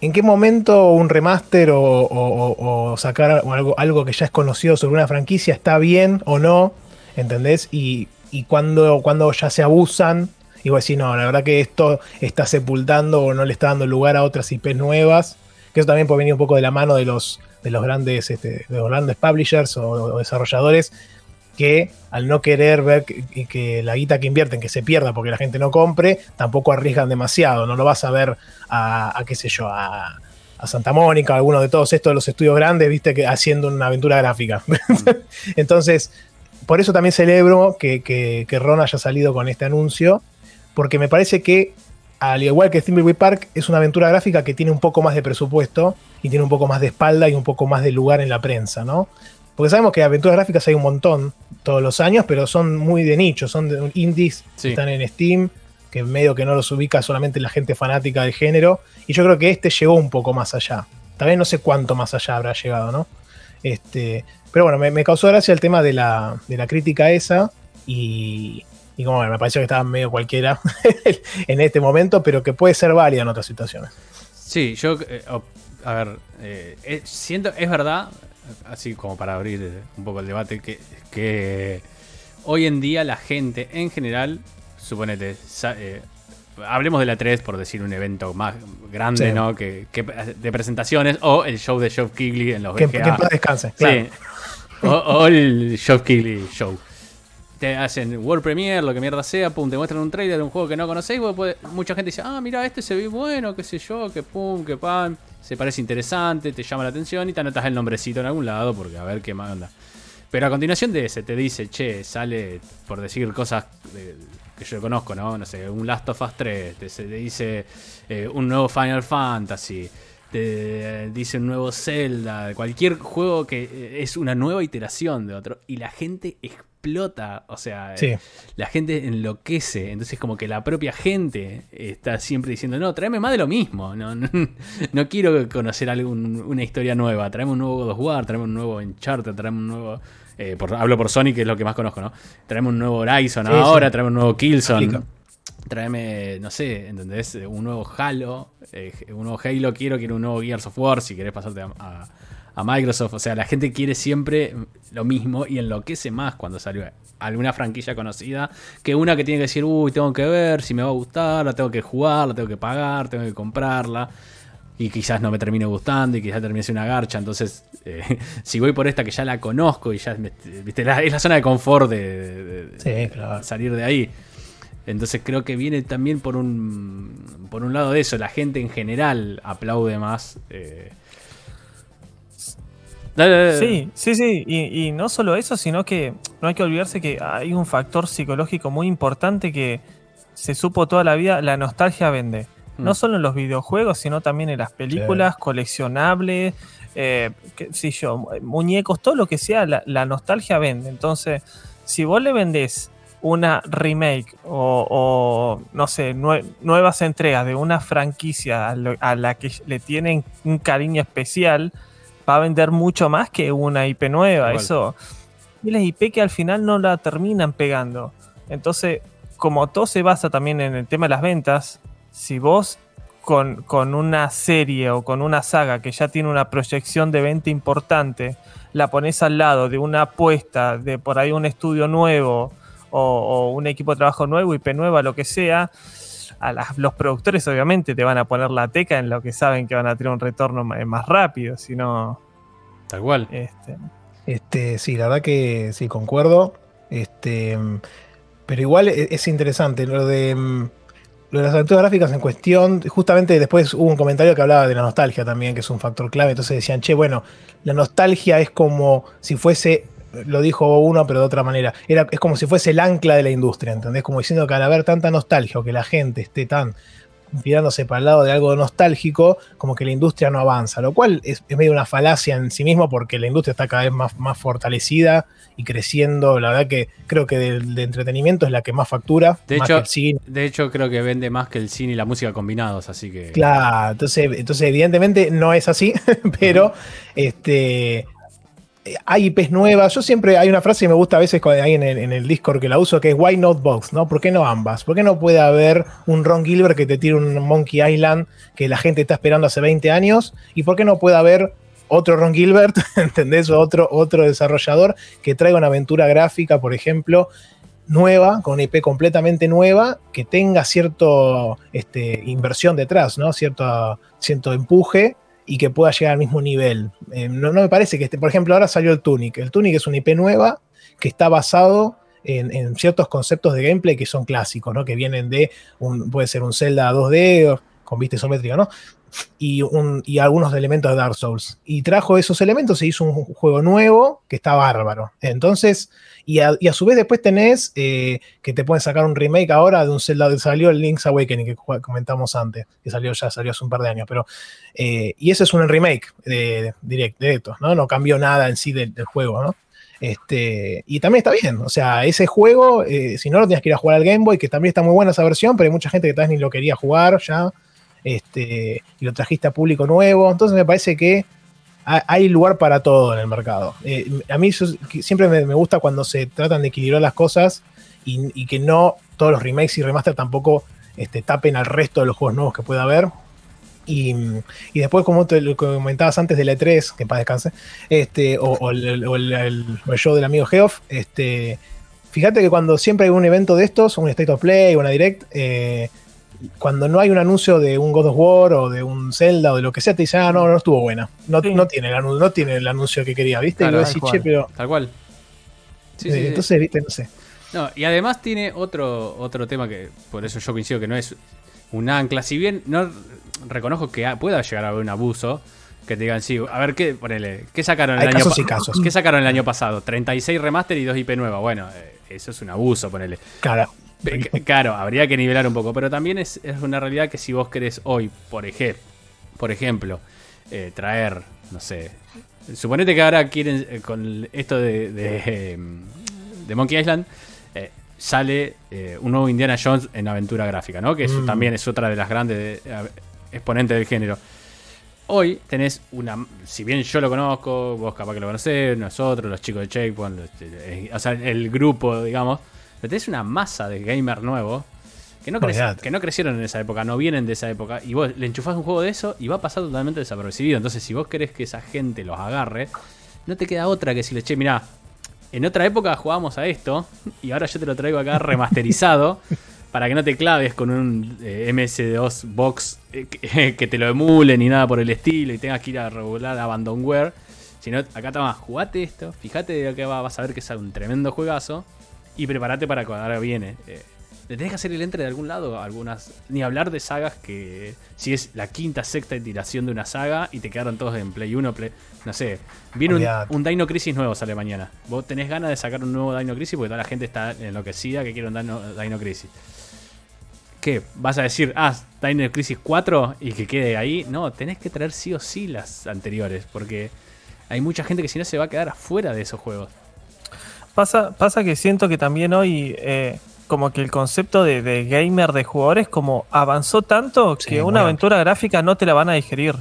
[SPEAKER 3] ¿en qué momento un remaster o, sacar algo, algo, que ya es conocido sobre una franquicia está bien o no? ¿Entendés? Y, y cuando, cuando ya se abusan y vos decís, no, la verdad que esto está sepultando o no le está dando lugar a otras IPs nuevas, que eso también puede venir un poco de la mano de los, de los, grandes, este, de los grandes publishers o desarrolladores que al no querer ver que, la guita que invierten que se pierda porque la gente no compre, tampoco arriesgan demasiado. No lo vas a ver a, qué sé yo, a, Santa Mónica, a alguno de todos estos de los estudios grandes, viste, que haciendo una aventura gráfica. <laughs> Entonces, por eso también celebro que, que, Ron haya salido con este anuncio, porque me parece que, al igual que Thimbleweed Park, es una aventura gráfica que tiene un poco más de presupuesto y tiene un poco más de espalda y un poco más de lugar en la prensa, ¿no? Porque sabemos que aventuras gráficas hay un montón todos los años, pero son muy de nicho, son de indies, están en Steam, que medio que no los ubica solamente la gente fanática del género. Y yo creo que este llegó un poco más allá. También no sé cuánto más allá habrá llegado, ¿no? Este, pero bueno, me, causó gracia el tema de la, crítica esa. Y, y como me pareció que estaba medio cualquiera <laughs> en este momento, pero que puede ser válida en otras situaciones.
[SPEAKER 1] Sí, yo, eh, a ver, eh, eh, siento, es verdad, así como para abrir un poco el debate, que, que hoy en día la gente en general, suponete, eh, hablemos de la 3 por decir un evento más grande, ¿no? Que, de presentaciones, o el show de Geoff Kigley en los
[SPEAKER 3] que, VGA. Que descanse, claro. Sí.
[SPEAKER 1] O, el Geoff Kigley Show. Te hacen World Premiere, lo que mierda sea, pum, te muestran un trailer de un juego que no conocéis, mucha gente dice, ah, mira, este se ve bueno, qué sé yo, que pum, que pam se parece interesante, te llama la atención y te anotas el nombrecito en algún lado porque a ver qué manda. Pero a continuación de ese te dice, che, sale por decir cosas que yo conozco, ¿no? No sé, un Last of Us 3, te, dice eh, un nuevo Final Fantasy, te dice un nuevo Zelda, cualquier juego que es una nueva iteración de otro y la gente explota, o sea, la gente enloquece, entonces como que la propia gente está siempre diciendo, no, tráeme más de lo mismo, no, <laughs> no, quiero conocer algún, una historia nueva, tráeme un nuevo God of War, tráeme un nuevo Uncharted, tráeme un nuevo... Eh, por, hablo por Sonic, que es lo que más conozco, ¿no? Tráeme un nuevo Horizon ahora, tráeme un nuevo Killzone. Tráeme, no sé, ¿entendés? Un nuevo Halo, eh, un nuevo Halo quiero, quiero un nuevo Gears of War, si querés pasarte a a Microsoft. O sea, la gente quiere siempre lo mismo y enloquece más cuando salió alguna franquicia conocida que una que tiene que decir, uy, tengo que ver si me va a gustar, la tengo que jugar, la tengo que pagar, tengo que comprarla. Y quizás no me termine gustando y quizás termine siendo una garcha. Entonces, eh, <laughs> si voy por esta que ya la conozco y ya ¿viste? es la zona de confort de, salir de ahí. Entonces creo que viene también por un, por un lado de eso. La gente en general aplaude más. Eh,
[SPEAKER 2] Sí, sí, sí. Y, no solo eso, sino que no hay que olvidarse que hay un factor psicológico muy importante que se supo toda la vida, la nostalgia vende. No mm. solo en los videojuegos, sino también en las películas, coleccionables, eh, yo, muñecos, todo lo que sea, la, nostalgia vende. Entonces, si vos le vendés una remake o, no sé, nuevas entregas de una franquicia a la que le tienen un cariño especial, va a vender mucho más que una IP nueva. Eso. Y las IP que al final no la terminan pegando. Entonces, como todo se basa también en el tema de las ventas, si vos con, con, una serie o con una saga que ya tiene una proyección de venta importante, la pones al lado de una apuesta de por ahí un estudio nuevo o, un equipo de trabajo nuevo, IP nueva, lo que sea, a los productores obviamente te van a poner la teca en lo que saben que van a tener un retorno más rápido, si no...
[SPEAKER 1] Tal cual.
[SPEAKER 3] Este, este, sí, la verdad que sí, concuerdo. Este, pero igual e, es, interesante lo de, mm, lo de las aventuras gráficas en cuestión. Justamente después hubo un comentario que hablaba de la nostalgia también, que es un factor clave. Entonces decían, che, bueno, la nostalgia es como si fuese lo dijo uno, pero de otra manera. Era, es como si fuese el ancla de la industria, ¿entendés? Como diciendo que al haber tanta nostalgia o que la gente esté tan tirándose para el lado de algo nostálgico, como que la industria no avanza, lo cual es, medio una falacia en sí mismo porque la industria está cada vez más, más fortalecida y creciendo. La verdad que creo que de, entretenimiento es la que más factura.
[SPEAKER 1] De, hecho, de hecho, creo que vende más que el cine y la música combinados, así que...
[SPEAKER 3] Claro, entonces, entonces evidentemente no es así, <laughs> pero este, hay IPs nuevas. Yo siempre hay una frase que me gusta a veces ahí en el, en el, Discord que la uso, que es Why not ¿no? ¿Por qué no ambas? ¿Por qué no puede haber un Ron Gilbert que te tire un Monkey Island que la gente está esperando hace 20 años? ¿Y por qué no puede haber otro Ron Gilbert, <laughs> ¿entendés? Otro, otro desarrollador que traiga una aventura gráfica, por ejemplo, nueva, con IP completamente nueva, que tenga cierto este, inversión detrás, ¿no? Cierto, cierto empuje y que pueda llegar al mismo nivel. Eh, no, me parece que esté, por ejemplo, ahora salió el Tunic. El Tunic es una IP nueva que está basado en, ciertos conceptos de gameplay que son clásicos, ¿no? Que vienen de, un, puede ser un Zelda 2D con vista isométrica, ¿no? Y, un, y, algunos elementos de Dark Souls. Y trajo esos elementos e hizo un juego nuevo que está bárbaro. Entonces, y a, su vez después tenés que te pueden sacar un remake ahora de un Zelda que salió el Link's Awakening que comentamos antes, que salió ya, salió hace un par de años, pero y ese es un remake de, direct, directo, ¿no? No cambió nada en sí del, juego, ¿no? Este, y también está bien, o sea, ese juego, si no lo tienes que ir a jugar al Game Boy, que también está muy buena esa versión, pero hay mucha gente que tal vez ni lo quería jugar ya, este, y lo trajiste a público nuevo, entonces me parece que hay lugar para todo en el mercado. Eh, a mí siempre me, gusta cuando se tratan de equilibrar las cosas y, que no todos los remakes y remaster tampoco este, tapen al resto de los juegos nuevos que pueda haber. Y, después, como te lo comentabas antes del E3, que para descanse, este, o, el, show del amigo Geoff, este, fíjate que cuando siempre hay un evento de estos, un State of Play, una Direct, eh, cuando no hay un anuncio de un God of War o de un Zelda o de lo que sea, te dicen, ah, no, no estuvo buena. No, no, tiene, el anuncio, no tiene el anuncio que quería, ¿viste? y
[SPEAKER 1] decís, che, pero. Tal cual.
[SPEAKER 3] Sí, sí, entonces, ¿viste? No sé.
[SPEAKER 1] No, y además tiene otro, otro tema que, por eso yo coincido que no es un ancla. Si bien no reconozco que pueda llegar a haber un abuso, que te digan, sí, a ver, ¿qué, ponele, ¿qué sacaron el año
[SPEAKER 3] pasado?
[SPEAKER 1] ¿Qué sacaron el año pasado? 36 remaster y 2 IP nuevas. Bueno, eh, eso es un abuso, ponele.
[SPEAKER 3] Claro.
[SPEAKER 1] Claro, habría que nivelar un poco, pero también es, una realidad que si vos querés hoy, por, ejemplo, por ejemplo, eh, traer, no sé, suponete que ahora quieren, eh, con esto de, de, Monkey Island, eh, sale un nuevo Indiana Jones en aventura gráfica, ¿no? Que eso mm. también es otra de las grandes exponentes del género. Hoy tenés una. Si bien yo lo conozco, vos capaz que lo conocés, nosotros, los chicos de Checkpoint, o sea, el grupo, digamos tenés una masa de gamer nuevo que no, que no crecieron en esa época, no vienen de esa época. Y vos le enchufás un juego de eso y va a pasar totalmente desapercibido. Entonces, si vos querés que esa gente los agarre, no te queda otra que decirle, che, mirá, en otra época jugábamos a esto y ahora yo te lo traigo acá remasterizado <laughs> para que no te claves con un eh, MS2 box eh, <laughs> que, te lo emule ni nada por el estilo y tengas que ir a regular abandonware. Sino, acá está más, jugate esto, fíjate de que va, vas a ver que es un tremendo juegazo y prepárate para cuando ahora viene. Eh, le tenés que hacer el entre de algún lado, algunas. Ni hablar de sagas que. Si es la quinta, sexta iteración de una saga y te quedaron todos en Play 1, Play. No sé. Viene un, Dino Crisis nuevo, sale mañana. Vos tenés ganas de sacar un nuevo Dino Crisis porque toda la gente está enloquecida que quiere un Dino, Crisis. ¿Qué? ¿Vas a decir, ah, Dino Crisis 4 y que quede ahí? No, tenés que traer sí o sí las anteriores porque hay mucha gente que si no se va a quedar afuera de esos juegos.
[SPEAKER 2] Pasa, pasa que siento que también hoy, eh, como que el concepto de, gamer de jugadores, como avanzó tanto que una aventura gráfica no te la van a digerir.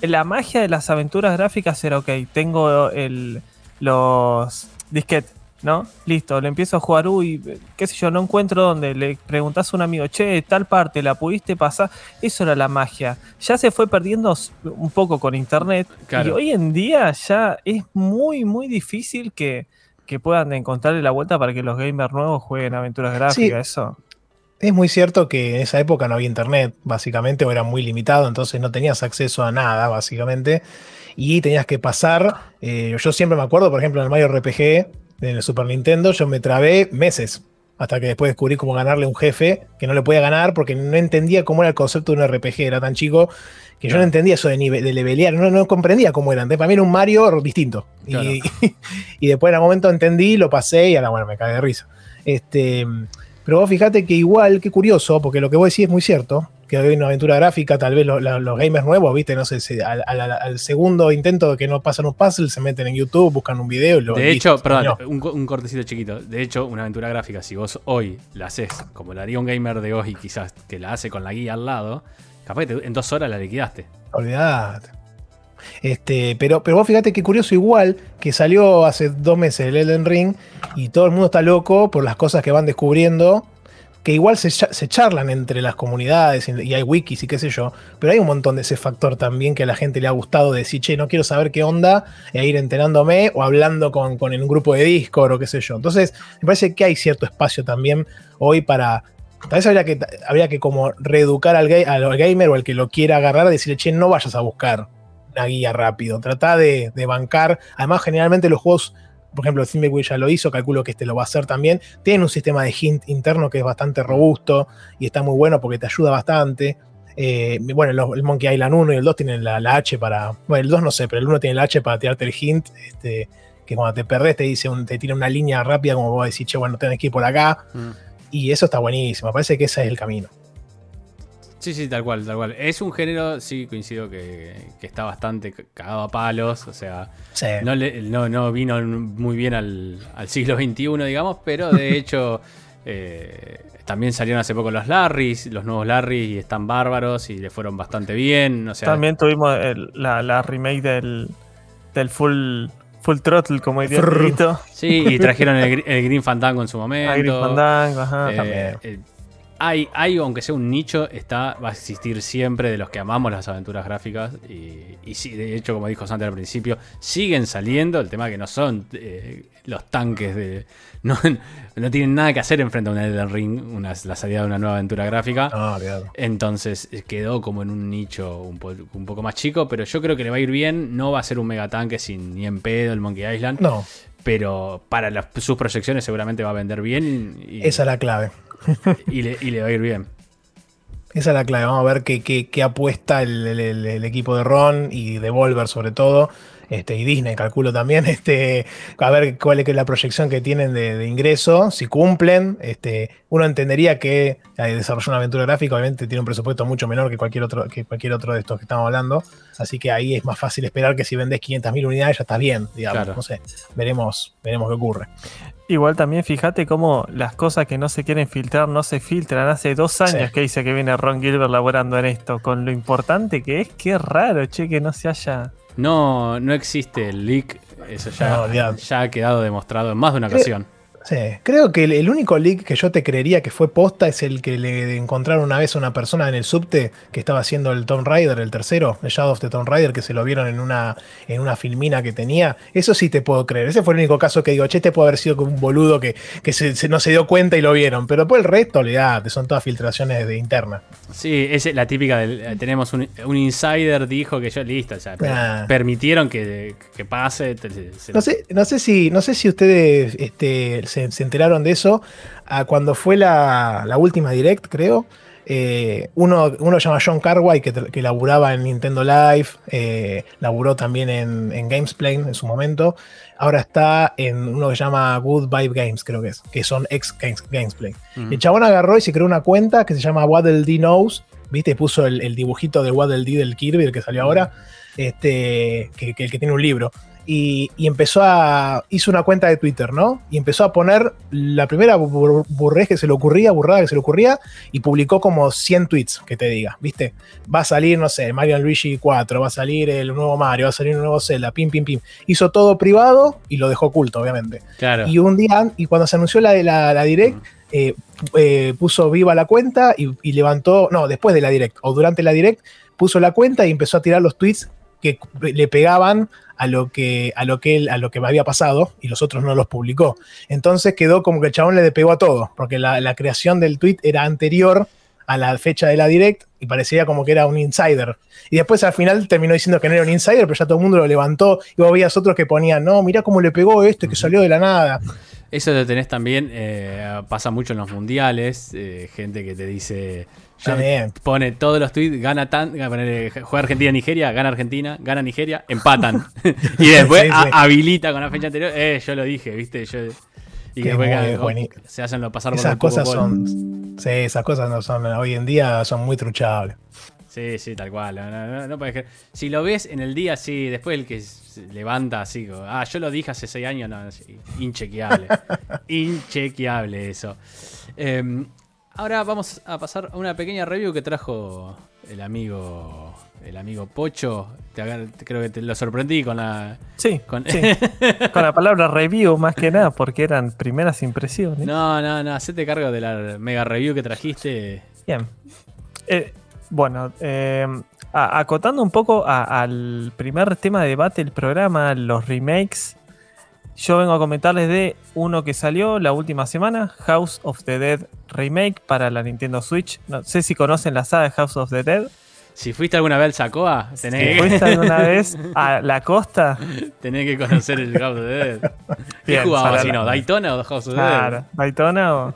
[SPEAKER 2] La magia de las aventuras gráficas era, ok, tengo el, los disquetes, ¿no? Listo, le empiezo a jugar, uy, qué sé yo, no encuentro dónde. Le preguntas a un amigo, che, tal parte, ¿la pudiste pasar? Eso era la magia. Ya se fue perdiendo un poco con internet. Y hoy en día ya es muy, muy difícil que que puedan encontrarle la vuelta para que los gamers nuevos jueguen aventuras gráficas, eso.
[SPEAKER 3] Es muy cierto que en esa época no había internet, básicamente, o era muy limitado, entonces no tenías acceso a nada, básicamente, y tenías que pasar. eh, yo siempre me acuerdo, por ejemplo, en el Mario RPG, en el Super Nintendo, yo me trabé meses, hasta que después descubrí cómo ganarle a un jefe que no le podía ganar porque no entendía cómo era el concepto de un RPG, era tan chico que yo no entendía eso de, nive- de levelear, no, no comprendía cómo era. Para mí era un Mario distinto. Y, <laughs> y después en algún momento entendí, lo pasé y ahora, bueno, me cagué de risa. Este, pero vos fíjate que igual, qué curioso, porque lo que vos decís es muy cierto, que hay una aventura gráfica, tal vez los gamers nuevos, viste, no sé, al, al- al segundo intento de que no pasan un puzzle, se meten en YouTube, buscan un video y lo
[SPEAKER 1] De hecho, perdón, un, co- un cortecito chiquito. De hecho, una aventura gráfica, si vos hoy la haces como la haría un gamer de hoy, quizás que la hace con la guía al lado, capaz que te- en dos horas la liquidaste.
[SPEAKER 3] Olvidate. Este, pero, pero vos fíjate qué curioso, igual que salió hace dos meses el Elden Ring y todo el mundo está loco por las cosas que van descubriendo, que igual se, cha- se charlan entre las comunidades y hay wikis y qué sé yo, pero hay un montón de ese factor también que a la gente le ha gustado de decir, che, no quiero saber qué onda, e ir enterándome o hablando con, con un grupo de Discord o qué sé yo. Entonces, me parece que hay cierto espacio también hoy para Tal vez habría que, habría que como reeducar al gamer o al que lo quiera agarrar, decirle, che, no vayas a buscar una guía rápido, trata de, de bancar. Además, generalmente los juegos, por ejemplo, Thimbleweed ya lo hizo, calculo que este lo va a hacer también, tienen un sistema de hint interno que es bastante robusto y está muy bueno porque te ayuda bastante. Eh, bueno, los- el Monkey Island 1 y el 2 tienen la, la H para. Bueno, el 2 no sé, pero el 1 tiene la H para tirarte el hint. Este, que cuando te perdés te dice un- te tira una línea rápida como vos decís, che, bueno, tenés que ir por acá. Y eso está buenísimo. Me parece que ese es el camino.
[SPEAKER 1] Sí, sí, tal cual, tal cual. Es un género, sí, coincido que, que está bastante cagado a palos. O sea,
[SPEAKER 3] Sí.
[SPEAKER 1] no, le- no, no vino muy bien al, al siglo XXI, digamos, pero de <laughs> hecho eh, también salieron hace poco los Larrys, los nuevos Larrys, y están bárbaros y le fueron bastante bien. O sea,
[SPEAKER 2] También tuvimos el- la, la remake del, del full, full Throttle, como diría
[SPEAKER 1] sí, y trajeron el, <laughs> el Green Fandango en su momento.
[SPEAKER 2] Ah, Grim Fandango, ajá.
[SPEAKER 1] Eh,
[SPEAKER 3] también.
[SPEAKER 1] eh, hay, hay, aunque sea un nicho, está, va a existir siempre de los que amamos las aventuras gráficas. Y, y sí, de hecho, como dijo Santi al principio, siguen saliendo. El tema que no son eh, los tanques de. <laughs> No, no tienen nada que hacer enfrente a un Elden Ring, una, la salida de una nueva aventura gráfica.
[SPEAKER 3] No, olvidate.
[SPEAKER 1] Entonces eh, quedó como en un nicho un, po- un poco más chico, pero yo creo que le va a ir bien. No va a ser un megatanque sin ni en pedo el Monkey Island,
[SPEAKER 3] No,
[SPEAKER 1] pero para las- sus proyecciones seguramente va a vender bien y,
[SPEAKER 3] esa es la clave.
[SPEAKER 1] Y le, y le va a ir bien.
[SPEAKER 3] Esa es la clave. Vamos a ver qué, qué- qué apuesta el, el- el- equipo de Ron y de Volver sobre todo. Este, y Disney, calculo también, <laughs> este, a ver cuál es la proyección que tienen de, de ingreso, si cumplen. Este, uno entendería que eh, desarrollar una aventura gráfica obviamente tiene un presupuesto mucho menor que cualquier otro, que cualquier otro de estos que estamos hablando. Así que ahí es más fácil esperar que si vendés 500.000 unidades ya estás bien, digamos.
[SPEAKER 1] Claro.
[SPEAKER 3] No sé, veremos, veremos qué ocurre.
[SPEAKER 2] Igual también fíjate cómo las cosas que no se quieren filtrar no se filtran. Hace dos años
[SPEAKER 3] Sí.
[SPEAKER 2] que dice que viene Ron Gilbert laborando en esto. Con lo importante que es, qué raro, che, que no se haya.
[SPEAKER 1] No, no existe el leak. Eso ya, ha quedado demostrado en más de una
[SPEAKER 3] Creo-
[SPEAKER 1] ocasión.
[SPEAKER 3] Sí, creo que el, el único leak que yo te creería que fue posta es el que le encontraron una vez a una persona en el subte que estaba haciendo el Tomb Raider, el tercero, el Shadow of the Tomb Raider, que se lo vieron en una, en una filmina que tenía. Eso sí te puedo creer. Ese fue el único caso que digo, che, este puede haber sido como un boludo que, que se, se- no se dio cuenta y lo vieron. Pero por el resto, olvidate, son todas filtraciones de interna.
[SPEAKER 1] Sí, es la típica del. eh, Tenemos un, un insider dijo que yo listo, o sea,
[SPEAKER 3] Ah.
[SPEAKER 1] permitieron que, que pase. te- se lo-
[SPEAKER 3] No sé, no sé si, no sé si ustedes este, se, se enteraron de eso. Cuando fue la, la última Direct, creo. eh, uno, uno se llama John Carway, que, que laburaba en Nintendo Live, eh, laburó también en, en Gamesplay en su momento. Ahora está en uno que se llama Good Vibe Games, creo que es, que son ex Games, Gamesplay.
[SPEAKER 1] Ujú.
[SPEAKER 3] El chabón agarró y se creó una cuenta que se llama Waddle Dee Knows, ¿viste? Y puso el, el dibujito de Waddle Dee del Kirby, el que salió ahora, este, que, que- el que tiene un libro. Y, y empezó a. hizo una cuenta de Twitter, ¿no? Y empezó a poner la primera bur- que se le ocurría, burrada que se le ocurría, y publicó como 100 tweets, que te diga, ¿viste? Va a salir, no sé, Mario Luigi 4, va a salir el nuevo Mario, va a salir un nuevo Zelda, pim, pim, pim. Hizo todo privado y lo dejó oculto, obviamente.
[SPEAKER 1] Claro.
[SPEAKER 3] Y un día, y cuando se anunció la, la, la Direct, eh, eh, puso viva la cuenta y, y levantó, no, después de la Direct, o durante la Direct, puso la cuenta y empezó a tirar los tweets que le pegaban a lo que, a lo que él, a lo que había pasado y los otros no los publicó. Entonces quedó como que el chabón le pegó a todo, porque la, la creación del tweet era anterior a la fecha de la direct y parecía como que era un insider. Y después al final terminó diciendo que no era un insider, pero ya todo el mundo lo levantó y vos veías otros que ponían, no, mirá cómo le pegó este que salió de la nada.
[SPEAKER 1] Eso lo tenés también, eh, pasa mucho en los mundiales, eh, gente que te dice, pone todos los tweets, gana tan, juega Argentina-Nigeria, gana Argentina, gana Nigeria, empatan. <laughs> <laughs> y después
[SPEAKER 3] Sí, sí.
[SPEAKER 1] a- habilita con la fecha anterior, eh, yo lo dije, viste, yo... Y
[SPEAKER 3] Qué
[SPEAKER 1] después que-
[SPEAKER 3] bueni-
[SPEAKER 1] se hacen lo pasar por
[SPEAKER 3] Esas cosas son. Sí, esas cosas no son. Hoy en día son muy truchables.
[SPEAKER 1] Sí, sí, tal cual. No, no, no, puedes creer. Si lo ves en el día, sí, después el que se levanta así, como, ah, yo lo dije hace seis años, no, sí, inchequeable. <laughs> inchequeable eso. Eh, ahora vamos a pasar a una pequeña review que trajo el amigo el amigo Pocho. Te creo que te lo sorprendí con la.
[SPEAKER 2] Sí,
[SPEAKER 1] Con-
[SPEAKER 2] sí. <laughs> Con la palabra review más que nada, porque eran primeras impresiones.
[SPEAKER 1] No, no, no, hacete cargo de la mega review que trajiste.
[SPEAKER 2] Bien. Eh, bueno, eh, acotando un poco a- al primer tema de debate del programa, los remakes. Yo vengo a comentarles de uno que salió la última semana, House of the Dead Remake para la Nintendo Switch. No sé si conocen la saga de House of the Dead.
[SPEAKER 1] Si fuiste alguna vez al Sacoa, tenés, que-
[SPEAKER 2] ¿Fuiste <laughs> alguna vez a la costa?
[SPEAKER 1] tenés que conocer el House of the Dead. <laughs> ¿Qué jugabas si no? ¿Daytona o House of the Dead?
[SPEAKER 2] Claro, Daytona o.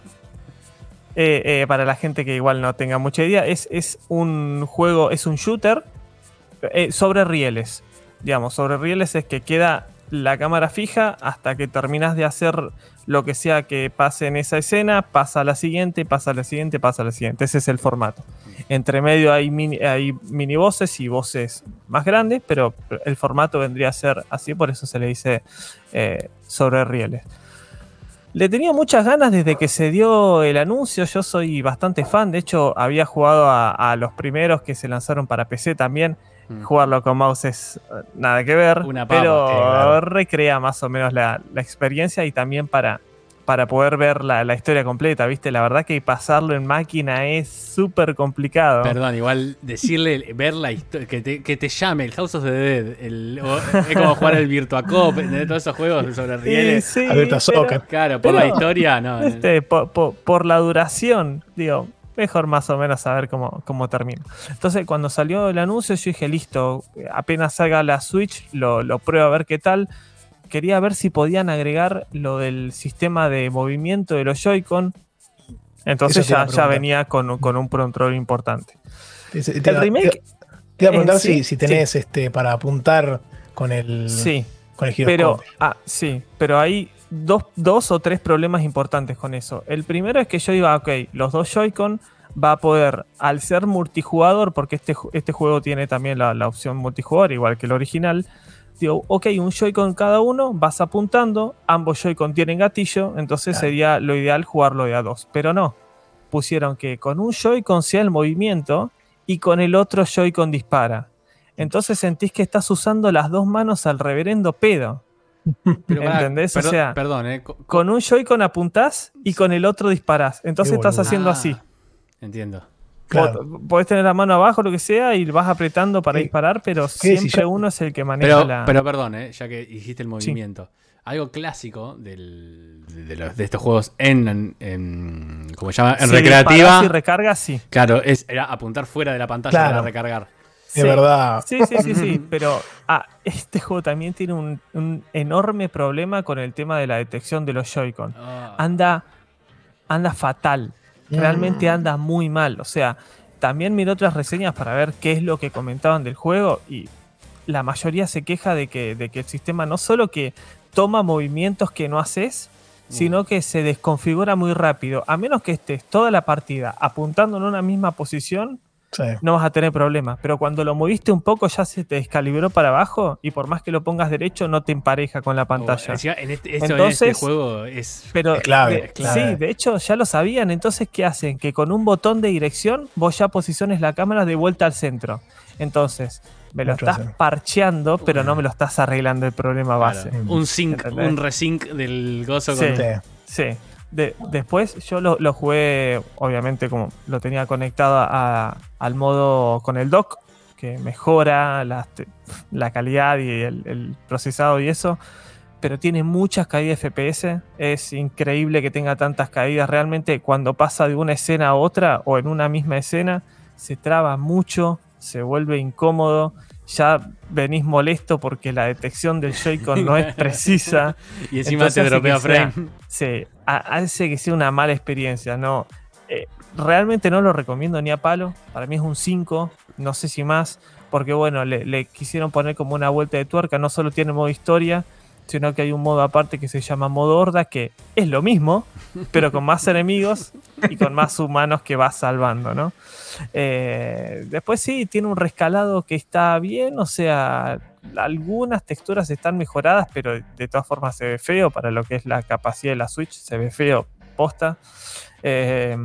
[SPEAKER 2] Eh, eh, para la gente que igual no tenga mucha idea, es, es un juego, es un shooter eh, sobre rieles. Digamos, sobre rieles es que queda la cámara fija hasta que terminas de hacer lo que sea que pase en esa escena, pasa a la siguiente, pasa a la siguiente, pasa a la siguiente. Ese es el formato. Entre medio hay mini, hay voces y voces más grandes, pero el formato vendría a ser así, por eso se le dice eh, sobre rieles. Le tenía muchas ganas desde que se dio el anuncio. Yo soy bastante fan. De hecho, había jugado a, a los primeros que se lanzaron para PC también.
[SPEAKER 1] Mm.
[SPEAKER 2] Jugarlo con mouse es eh, nada que ver.
[SPEAKER 1] Una papa,
[SPEAKER 2] pero
[SPEAKER 3] sí, claro.
[SPEAKER 2] recrea más o menos la, la experiencia y también para, para poder ver la, la historia completa. ¿Viste? La verdad que pasarlo en máquina es súper complicado.
[SPEAKER 1] Perdón, igual decirle, ver la historia, que te, que te llame el House of the Dead, el, o- es como jugar el Virtua Cop, todos esos juegos sobre rieles.
[SPEAKER 2] sí,
[SPEAKER 3] Abierta
[SPEAKER 2] pero-.
[SPEAKER 1] Claro, por
[SPEAKER 2] Pero,
[SPEAKER 1] la historia, no.
[SPEAKER 2] Este, por, por- por la duración, digo, mejor más o menos saber cómo, cómo termina. Entonces, cuando salió el anuncio, yo dije, listo, apenas salga la Switch, lo, lo pruebo a ver qué tal. Quería ver si podían agregar lo del sistema de movimiento de los Joy-Con. Entonces ya, ya venía con, con un control importante.
[SPEAKER 3] Te- te-
[SPEAKER 2] El remake,
[SPEAKER 3] Te, iba a preguntar
[SPEAKER 2] sí,
[SPEAKER 3] si, si tenés este para apuntar con el,
[SPEAKER 2] sí,
[SPEAKER 3] con el
[SPEAKER 2] Pero, ah, sí, pero hay dos, dos o tres problemas importantes con eso. El primero es que yo ah, ok, los dos Joy-Con va a poder, al ser multijugador, porque este, este juego tiene también la, la opción multijugador, igual que el original, digo, ok, un Joy-Con cada uno, vas apuntando, ambos Joy-Con tienen gatillo, entonces
[SPEAKER 3] Claro.
[SPEAKER 2] sería lo ideal jugarlo de a dos. Pero no, pusieron que con un Joy-Con sea el movimiento y con el otro Joy-Con dispara. Entonces sentís que estás usando las dos manos al reverendo pedo.
[SPEAKER 1] Pero
[SPEAKER 2] ¿Entendés? O sea,
[SPEAKER 1] perdón, eh. co-
[SPEAKER 2] Con un Joy-Con apuntás y con el otro disparás. Entonces estás haciendo
[SPEAKER 1] Ah,
[SPEAKER 2] así.
[SPEAKER 1] Entiendo.
[SPEAKER 3] Claro.
[SPEAKER 2] Po- Podés tener la mano abajo, lo que sea, y vas apretando para
[SPEAKER 3] Sí.
[SPEAKER 2] disparar, pero siempre
[SPEAKER 3] yo-
[SPEAKER 2] uno es el que maneja
[SPEAKER 1] Pero,
[SPEAKER 2] la.
[SPEAKER 1] pero perdón, eh, ya que dijiste el movimiento. Algo clásico del- de, los- de estos juegos en, en, en- ¿cómo se llama? En
[SPEAKER 2] Si
[SPEAKER 1] recreativa.
[SPEAKER 2] y recargas, sí.
[SPEAKER 1] Claro, es, era apuntar fuera de la pantalla
[SPEAKER 3] Claro.
[SPEAKER 1] para recargar.
[SPEAKER 3] De
[SPEAKER 2] Sí.
[SPEAKER 3] verdad.
[SPEAKER 2] Sí, sí, sí, sí. Pero ah, este juego también tiene un, un enorme problema con el tema de la detección de los Joy-Con.
[SPEAKER 1] Ah,
[SPEAKER 2] anda, anda fatal. Realmente anda muy mal. O sea, también miré otras reseñas para ver qué es lo que comentaban del juego y la mayoría se queja de que, de que el sistema no solo que toma movimientos que no haces, sino que se desconfigura muy rápido. A menos que estés toda la partida apuntando en una misma posición,
[SPEAKER 3] Sí.
[SPEAKER 2] no vas a tener problemas. Pero cuando lo moviste un poco ya se te descalibró para abajo y por más que lo pongas derecho no te empareja con la pantalla.
[SPEAKER 1] oh, en este, esto en
[SPEAKER 2] Entonces-
[SPEAKER 1] este juego es.
[SPEAKER 2] Pero
[SPEAKER 3] Es clave,
[SPEAKER 2] de-
[SPEAKER 3] es clave.
[SPEAKER 2] sí, de hecho ya lo sabían. Entonces, ¿qué hacen? Que con un botón de dirección vos ya posiciones la cámara de vuelta al centro. Entonces, me lo estás parcheando, pero no me lo estás arreglando el problema base.
[SPEAKER 1] claro, un sync,
[SPEAKER 2] ¿Entendés?
[SPEAKER 1] un resync del gozo
[SPEAKER 2] Sí.
[SPEAKER 1] con.
[SPEAKER 3] Sí.
[SPEAKER 2] Sí. De- después yo lo, lo jugué, obviamente, como lo tenía conectado a- al modo con el dock. que mejora la, la calidad y el, el, procesado y eso, pero tiene muchas caídas FPS. Es increíble que tenga tantas caídas. Realmente cuando pasa de una escena a otra o en una misma escena, se traba mucho, se vuelve incómodo ya venís molesto porque la detección del Joy-Con no es <laughs> precisa.
[SPEAKER 1] y encima te dropea frame.
[SPEAKER 2] sí, hace que sea una mala experiencia. No, eh, realmente no lo recomiendo ni a palo. Para mí es un 5, no sé si más, porque bueno, le, quisieron poner como una vuelta de tuerca. No solo tiene modo historia, sino que hay un modo aparte que se llama modo horda, que es lo mismo, pero con más enemigos y con más humanos que vas salvando, ¿no? Eh, después sí, tiene un rescalado que está bien, o sea, algunas texturas están mejoradas, pero de todas formas se ve feo para lo que es la capacidad de la Switch, se ve feo posta. Eh,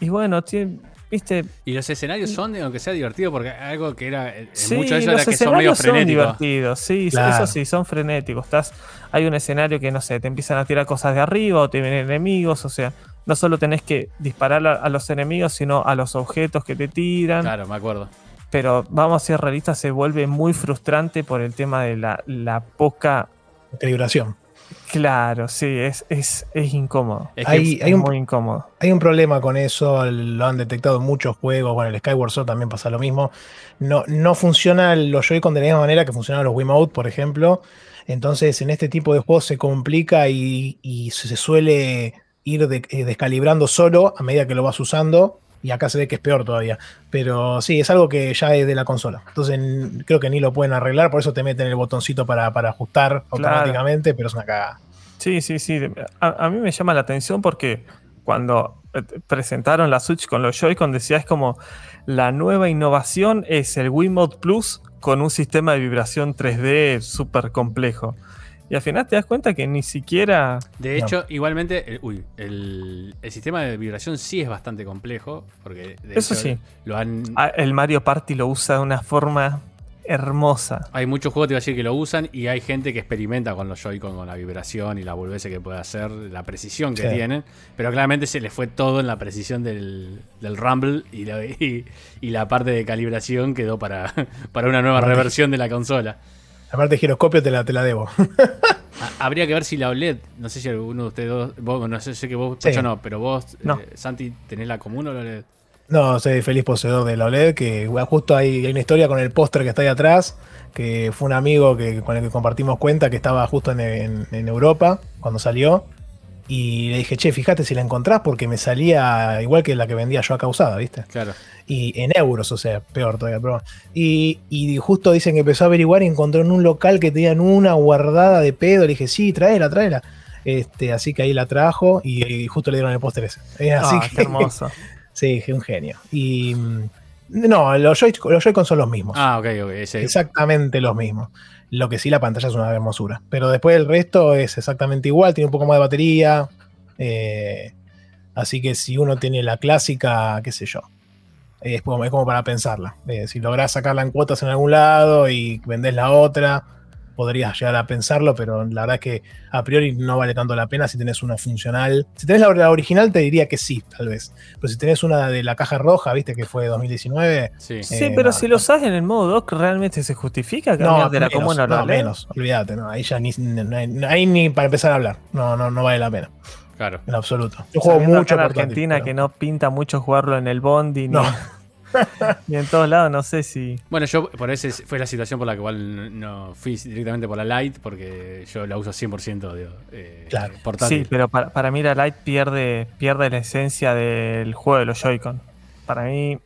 [SPEAKER 2] y bueno, tiene, ¿Viste?
[SPEAKER 1] Y los escenarios son, aunque sea divertido, porque algo que era. En
[SPEAKER 2] sí, muchos de que son medio frenéticos. Son divertidos, sí, eso sí, son frenéticos. Estás, hay un escenario que, no sé, te empiezan a tirar cosas de arriba o te vienen enemigos, o sea, no solo tenés que disparar a, los enemigos, sino a los objetos que te tiran.
[SPEAKER 1] Claro, me acuerdo.
[SPEAKER 2] Pero vamos a ser realistas, se vuelve muy frustrante por el tema de la, la poca.
[SPEAKER 3] Calibración.
[SPEAKER 2] Claro, sí, es, es, es incómodo. hay,
[SPEAKER 3] un, muy incómodo. Hay un problema con eso, lo han detectado en muchos juegos. Bueno, el Skyward Sword también pasa lo mismo. No, no funciona los Joy-Con de la misma manera que funcionan los Wiimote, por ejemplo. Entonces, en este tipo de juegos se complica y, se suele ir eh, descalibrando solo a medida que lo vas usando. Y acá se ve que es peor todavía. Pero sí, es algo que ya es de la consola. Entonces creo que ni lo pueden arreglar, por eso te meten el botoncito para, ajustar automáticamente, pero es una cagada.
[SPEAKER 2] Sí, sí, sí. A, mí me llama la atención porque cuando eh, presentaron la Switch con los Joy-Con decía es como la nueva innovación es el Wiimote Plus con un sistema de vibración 3D súper complejo. Y al final te das cuenta que ni siquiera.
[SPEAKER 1] De hecho, igualmente, el, uy, el, sistema de vibración sí es bastante complejo. Porque
[SPEAKER 2] Eso sí. Lo han... Ah, el Mario Party lo usa de una forma hermosa.
[SPEAKER 1] Hay muchos juegos, te iba a decir, que lo usan y hay gente que experimenta con los Joy-Con, con la vibración y la volvese que puede hacer, la precisión que tienen. Pero claramente se le fue todo en la precisión del, Rumble y la, <laughs> y, la, parte de calibración quedó para, <laughs> para una nueva reversión de la consola.
[SPEAKER 3] Aparte de giroscopio te la, te la debo. <laughs>
[SPEAKER 1] Habría que ver si la OLED, no sé si alguno de ustedes dos, no sé, sé que vos, sí. no, pero vos, no. Eh, Santi, ¿tenés la común o la OLED?
[SPEAKER 3] No, soy feliz poseedor de la OLED, que justo hay, hay una historia con el póster que está ahí atrás, que fue un amigo que, con el que compartimos cuenta que estaba justo en, en Europa cuando salió. Y le dije, che, fíjate si la encontrás porque me salía igual que la que vendía yo acá usada, ¿viste?
[SPEAKER 1] Claro.
[SPEAKER 3] Y en euros, o sea, peor todavía, pero. Y, y justo dicen que empezó a averiguar y encontró en un local que tenían una guardada de pedo. Le dije, sí, tráela, tráela. Este, así que ahí la trajo y, justo le dieron el póster ese. así
[SPEAKER 2] ah, qué hermoso. <laughs>
[SPEAKER 3] sí, un genio. Y. Mm, no, los Joy-Con son los mismos.
[SPEAKER 1] Ah, ok, ok.
[SPEAKER 3] Exactamente los mismos. Lo que sí, la pantalla es una hermosura. Pero después el resto es exactamente igual, tiene un poco más de batería. Eh, así que si uno tiene la clásica, qué sé yo, es como, es para pensarla. Eh, si lográs sacarla en cuotas en algún lado y vendés la otra, podrías llegar a pensarlo, pero la verdad es que a priori no vale tanto la pena si tenés una funcional. Si tenés la, original, te diría que sí, tal vez. Pero si tenés una de la caja roja, viste que fue de 2019.
[SPEAKER 2] Sí, eh, sí pero si lo usás en el modo dock, ¿realmente se justifica
[SPEAKER 3] no, de la común No, menos, olvídate, no, ahí ya ni, ahí ni para empezar a hablar. No, no, no vale la pena.
[SPEAKER 1] Claro.
[SPEAKER 3] En absoluto. Yo juego mucho
[SPEAKER 2] en Argentina que no pinta mucho jugarlo en el Bondi. Ni... No. <laughs> y en todos lados, no sé si.
[SPEAKER 1] Bueno, yo por eso fue la situación por la que no fui directamente por la Lite, porque yo la uso 100% de, eh,
[SPEAKER 2] claro. portátil. Sí, pero para, para, mí la Lite pierde, pierde la esencia del juego de los Joy-Con. Para mí,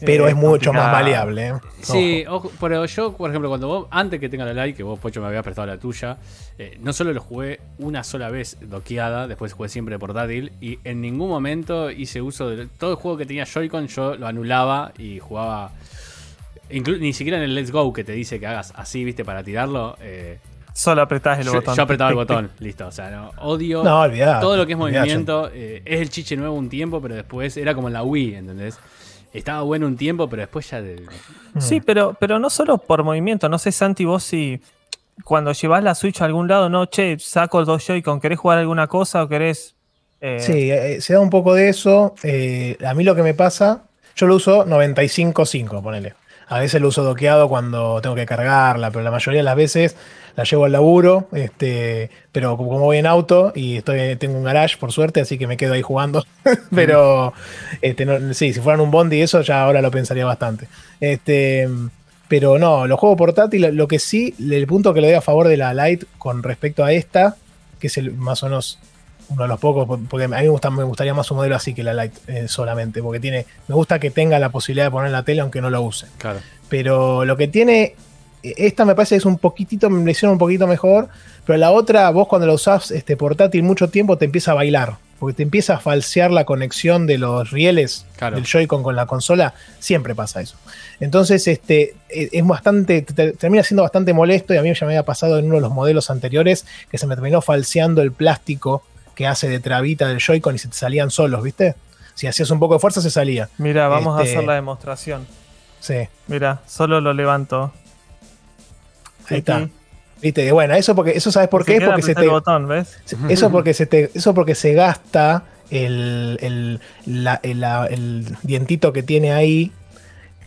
[SPEAKER 3] pero es mucho más maleable. ¿eh?
[SPEAKER 1] Sí, pero yo, por ejemplo, cuando vos, antes que tenga la like, que vos, Pocho, me habías prestado la tuya, eh, no solo lo jugué una sola vez doqueada, después jugué siempre portátil, y en ningún momento hice uso de todo el juego que tenía Joy-Con, yo lo anulaba y jugaba. ni siquiera en el Let's Go que te dice que hagas así, viste, para tirarlo. Eh,
[SPEAKER 2] Solo apretás el botón.
[SPEAKER 1] Yo apretaba el <laughs> botón, listo. O sea, no, odio
[SPEAKER 3] no,
[SPEAKER 1] todo lo que es movimiento. es el chiche nuevo un tiempo, pero después era como en la Wii, ¿entendés? Estaba bueno un tiempo, pero después ya. De...
[SPEAKER 2] Sí, pero, pero no solo por movimiento. No sé, Santi, vos si cuando llevas la Switch a algún lado, no, che, saco dos Joy-Con, ¿querés jugar alguna cosa o querés.?
[SPEAKER 3] Eh? Sí, eh, se da un poco de eso. Eh, a mí lo que me pasa yo lo uso 95.5, ponele. A veces lo uso doqueado cuando tengo que cargarla, pero la mayoría de las veces la llevo al laburo, este, pero como voy en auto y estoy, tengo un garage por suerte, así que me quedo ahí jugando. <laughs> pero este, no, sí, si fueran un Bondi y eso, ya ahora lo pensaría bastante. Este, pero no, los juegos portátiles, lo que sí, el punto que le doy a favor de la Lite con respecto a esta, que es el más o menos uno de los pocos, porque a mí me, gusta, me gustaría más un modelo así que la Lite eh, solamente, porque tiene, me gusta que tenga la posibilidad de poner la tele aunque no lo use.
[SPEAKER 1] Claro.
[SPEAKER 3] Pero lo que tiene, esta me parece que es un poquitito, me hicieron un poquito mejor, pero la otra, vos cuando la usás este, portátil mucho tiempo te empieza a bailar, porque te empieza a falsear la conexión de los rieles
[SPEAKER 1] Claro.
[SPEAKER 3] del Joy-Con con la consola, siempre pasa eso. Entonces, este, e- es bastante, te- termina siendo bastante molesto y a mí ya me había pasado en uno de los modelos anteriores que se me terminó falseando el plástico que hace de trabita del Joy-Con y se te salían solos, ¿viste? Si hacías un poco de fuerza se salía.
[SPEAKER 2] Mira, vamos
[SPEAKER 3] Este-
[SPEAKER 2] a hacer la demostración.
[SPEAKER 3] Sí,
[SPEAKER 2] Mira, solo lo levanto.
[SPEAKER 3] Ahí está. ¿Viste? Bueno, eso porque eso sabes por qué?
[SPEAKER 2] queda
[SPEAKER 3] Porque se te,
[SPEAKER 2] botón, ¿ves?
[SPEAKER 3] eso porque se te, eso porque se gasta el, el, la- el- la- el dientito que tiene ahí.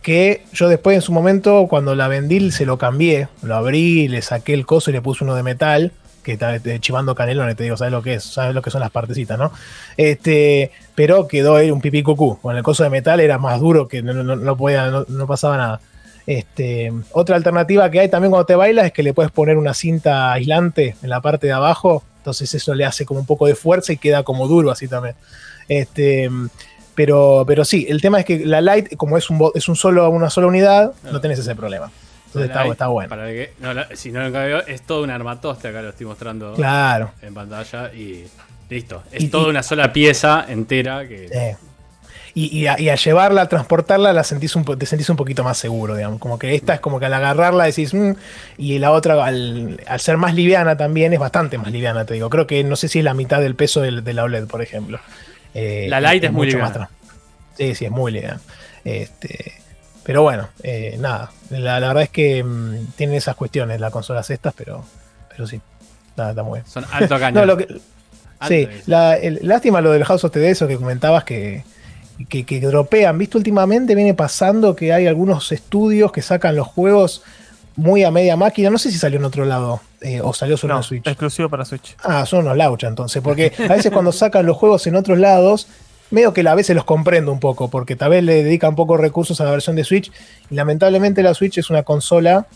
[SPEAKER 3] Que yo después en su momento, cuando la vendí, se lo cambié. Lo abrí, le saqué el coso y le puse uno de metal. Que está eh, chivando canelones, te digo, ¿sabes lo que es? ¿Sabes lo que son las partecitas, no? Este, pero quedó ahí un pipí cucú. Con el coso de metal era más duro que no, no- no podía, no, no pasaba nada. Este, otra alternativa que hay también cuando te bailas es que le puedes poner una cinta aislante en la parte de abajo. Entonces eso le hace como un poco de fuerza y queda como duro así también. Este, pero, pero sí, el tema es que la Lite, como es un, es un solo, una sola unidad, no tenés ese problema. Entonces está, bueno.
[SPEAKER 1] para el que- no, la- si no lo veo, es todo un armatoste. Acá lo estoy mostrando
[SPEAKER 3] Claro.
[SPEAKER 1] en pantalla y listo. Es
[SPEAKER 3] Y-
[SPEAKER 1] toda
[SPEAKER 3] y-
[SPEAKER 1] una sola pieza entera que.
[SPEAKER 3] Eh, Y, y a, y a llevarla, a transportarla, la sentís un, te sentís un poquito más seguro, digamos. Como que esta es como que al agarrarla decís, "Mm", y la otra, al, al ser más liviana también, es bastante más liviana, te digo. Creo que no sé si es la mitad del peso del- de la OLED, por ejemplo. Eh,
[SPEAKER 1] La Lite es muy
[SPEAKER 3] mucho
[SPEAKER 1] liviana.
[SPEAKER 3] tra- Sí, sí, es muy liviana. Este, pero bueno, eh, nada. La, la verdad es que mm, tienen esas cuestiones las consolas estas, pero, pero sí. Nada, está muy bien.
[SPEAKER 1] Son alto <laughs> cañón.
[SPEAKER 3] No, lo que, Sí, la, el- lástima lo del House of the eso que comentabas que, que, que dropean. ¿Viste? Últimamente viene pasando que hay algunos estudios que sacan los juegos muy a media máquina. No sé si salió en otro lado eh, o salió solo
[SPEAKER 2] No,
[SPEAKER 3] en Switch.
[SPEAKER 2] exclusivo para Switch.
[SPEAKER 3] Ah, son unos laucha entonces. Porque <laughs> a veces cuando sacan los juegos en otros lados, medio que a veces los comprendo un poco, porque tal vez le dedican pocos recursos a la versión de Switch. Y lamentablemente la Switch es una consola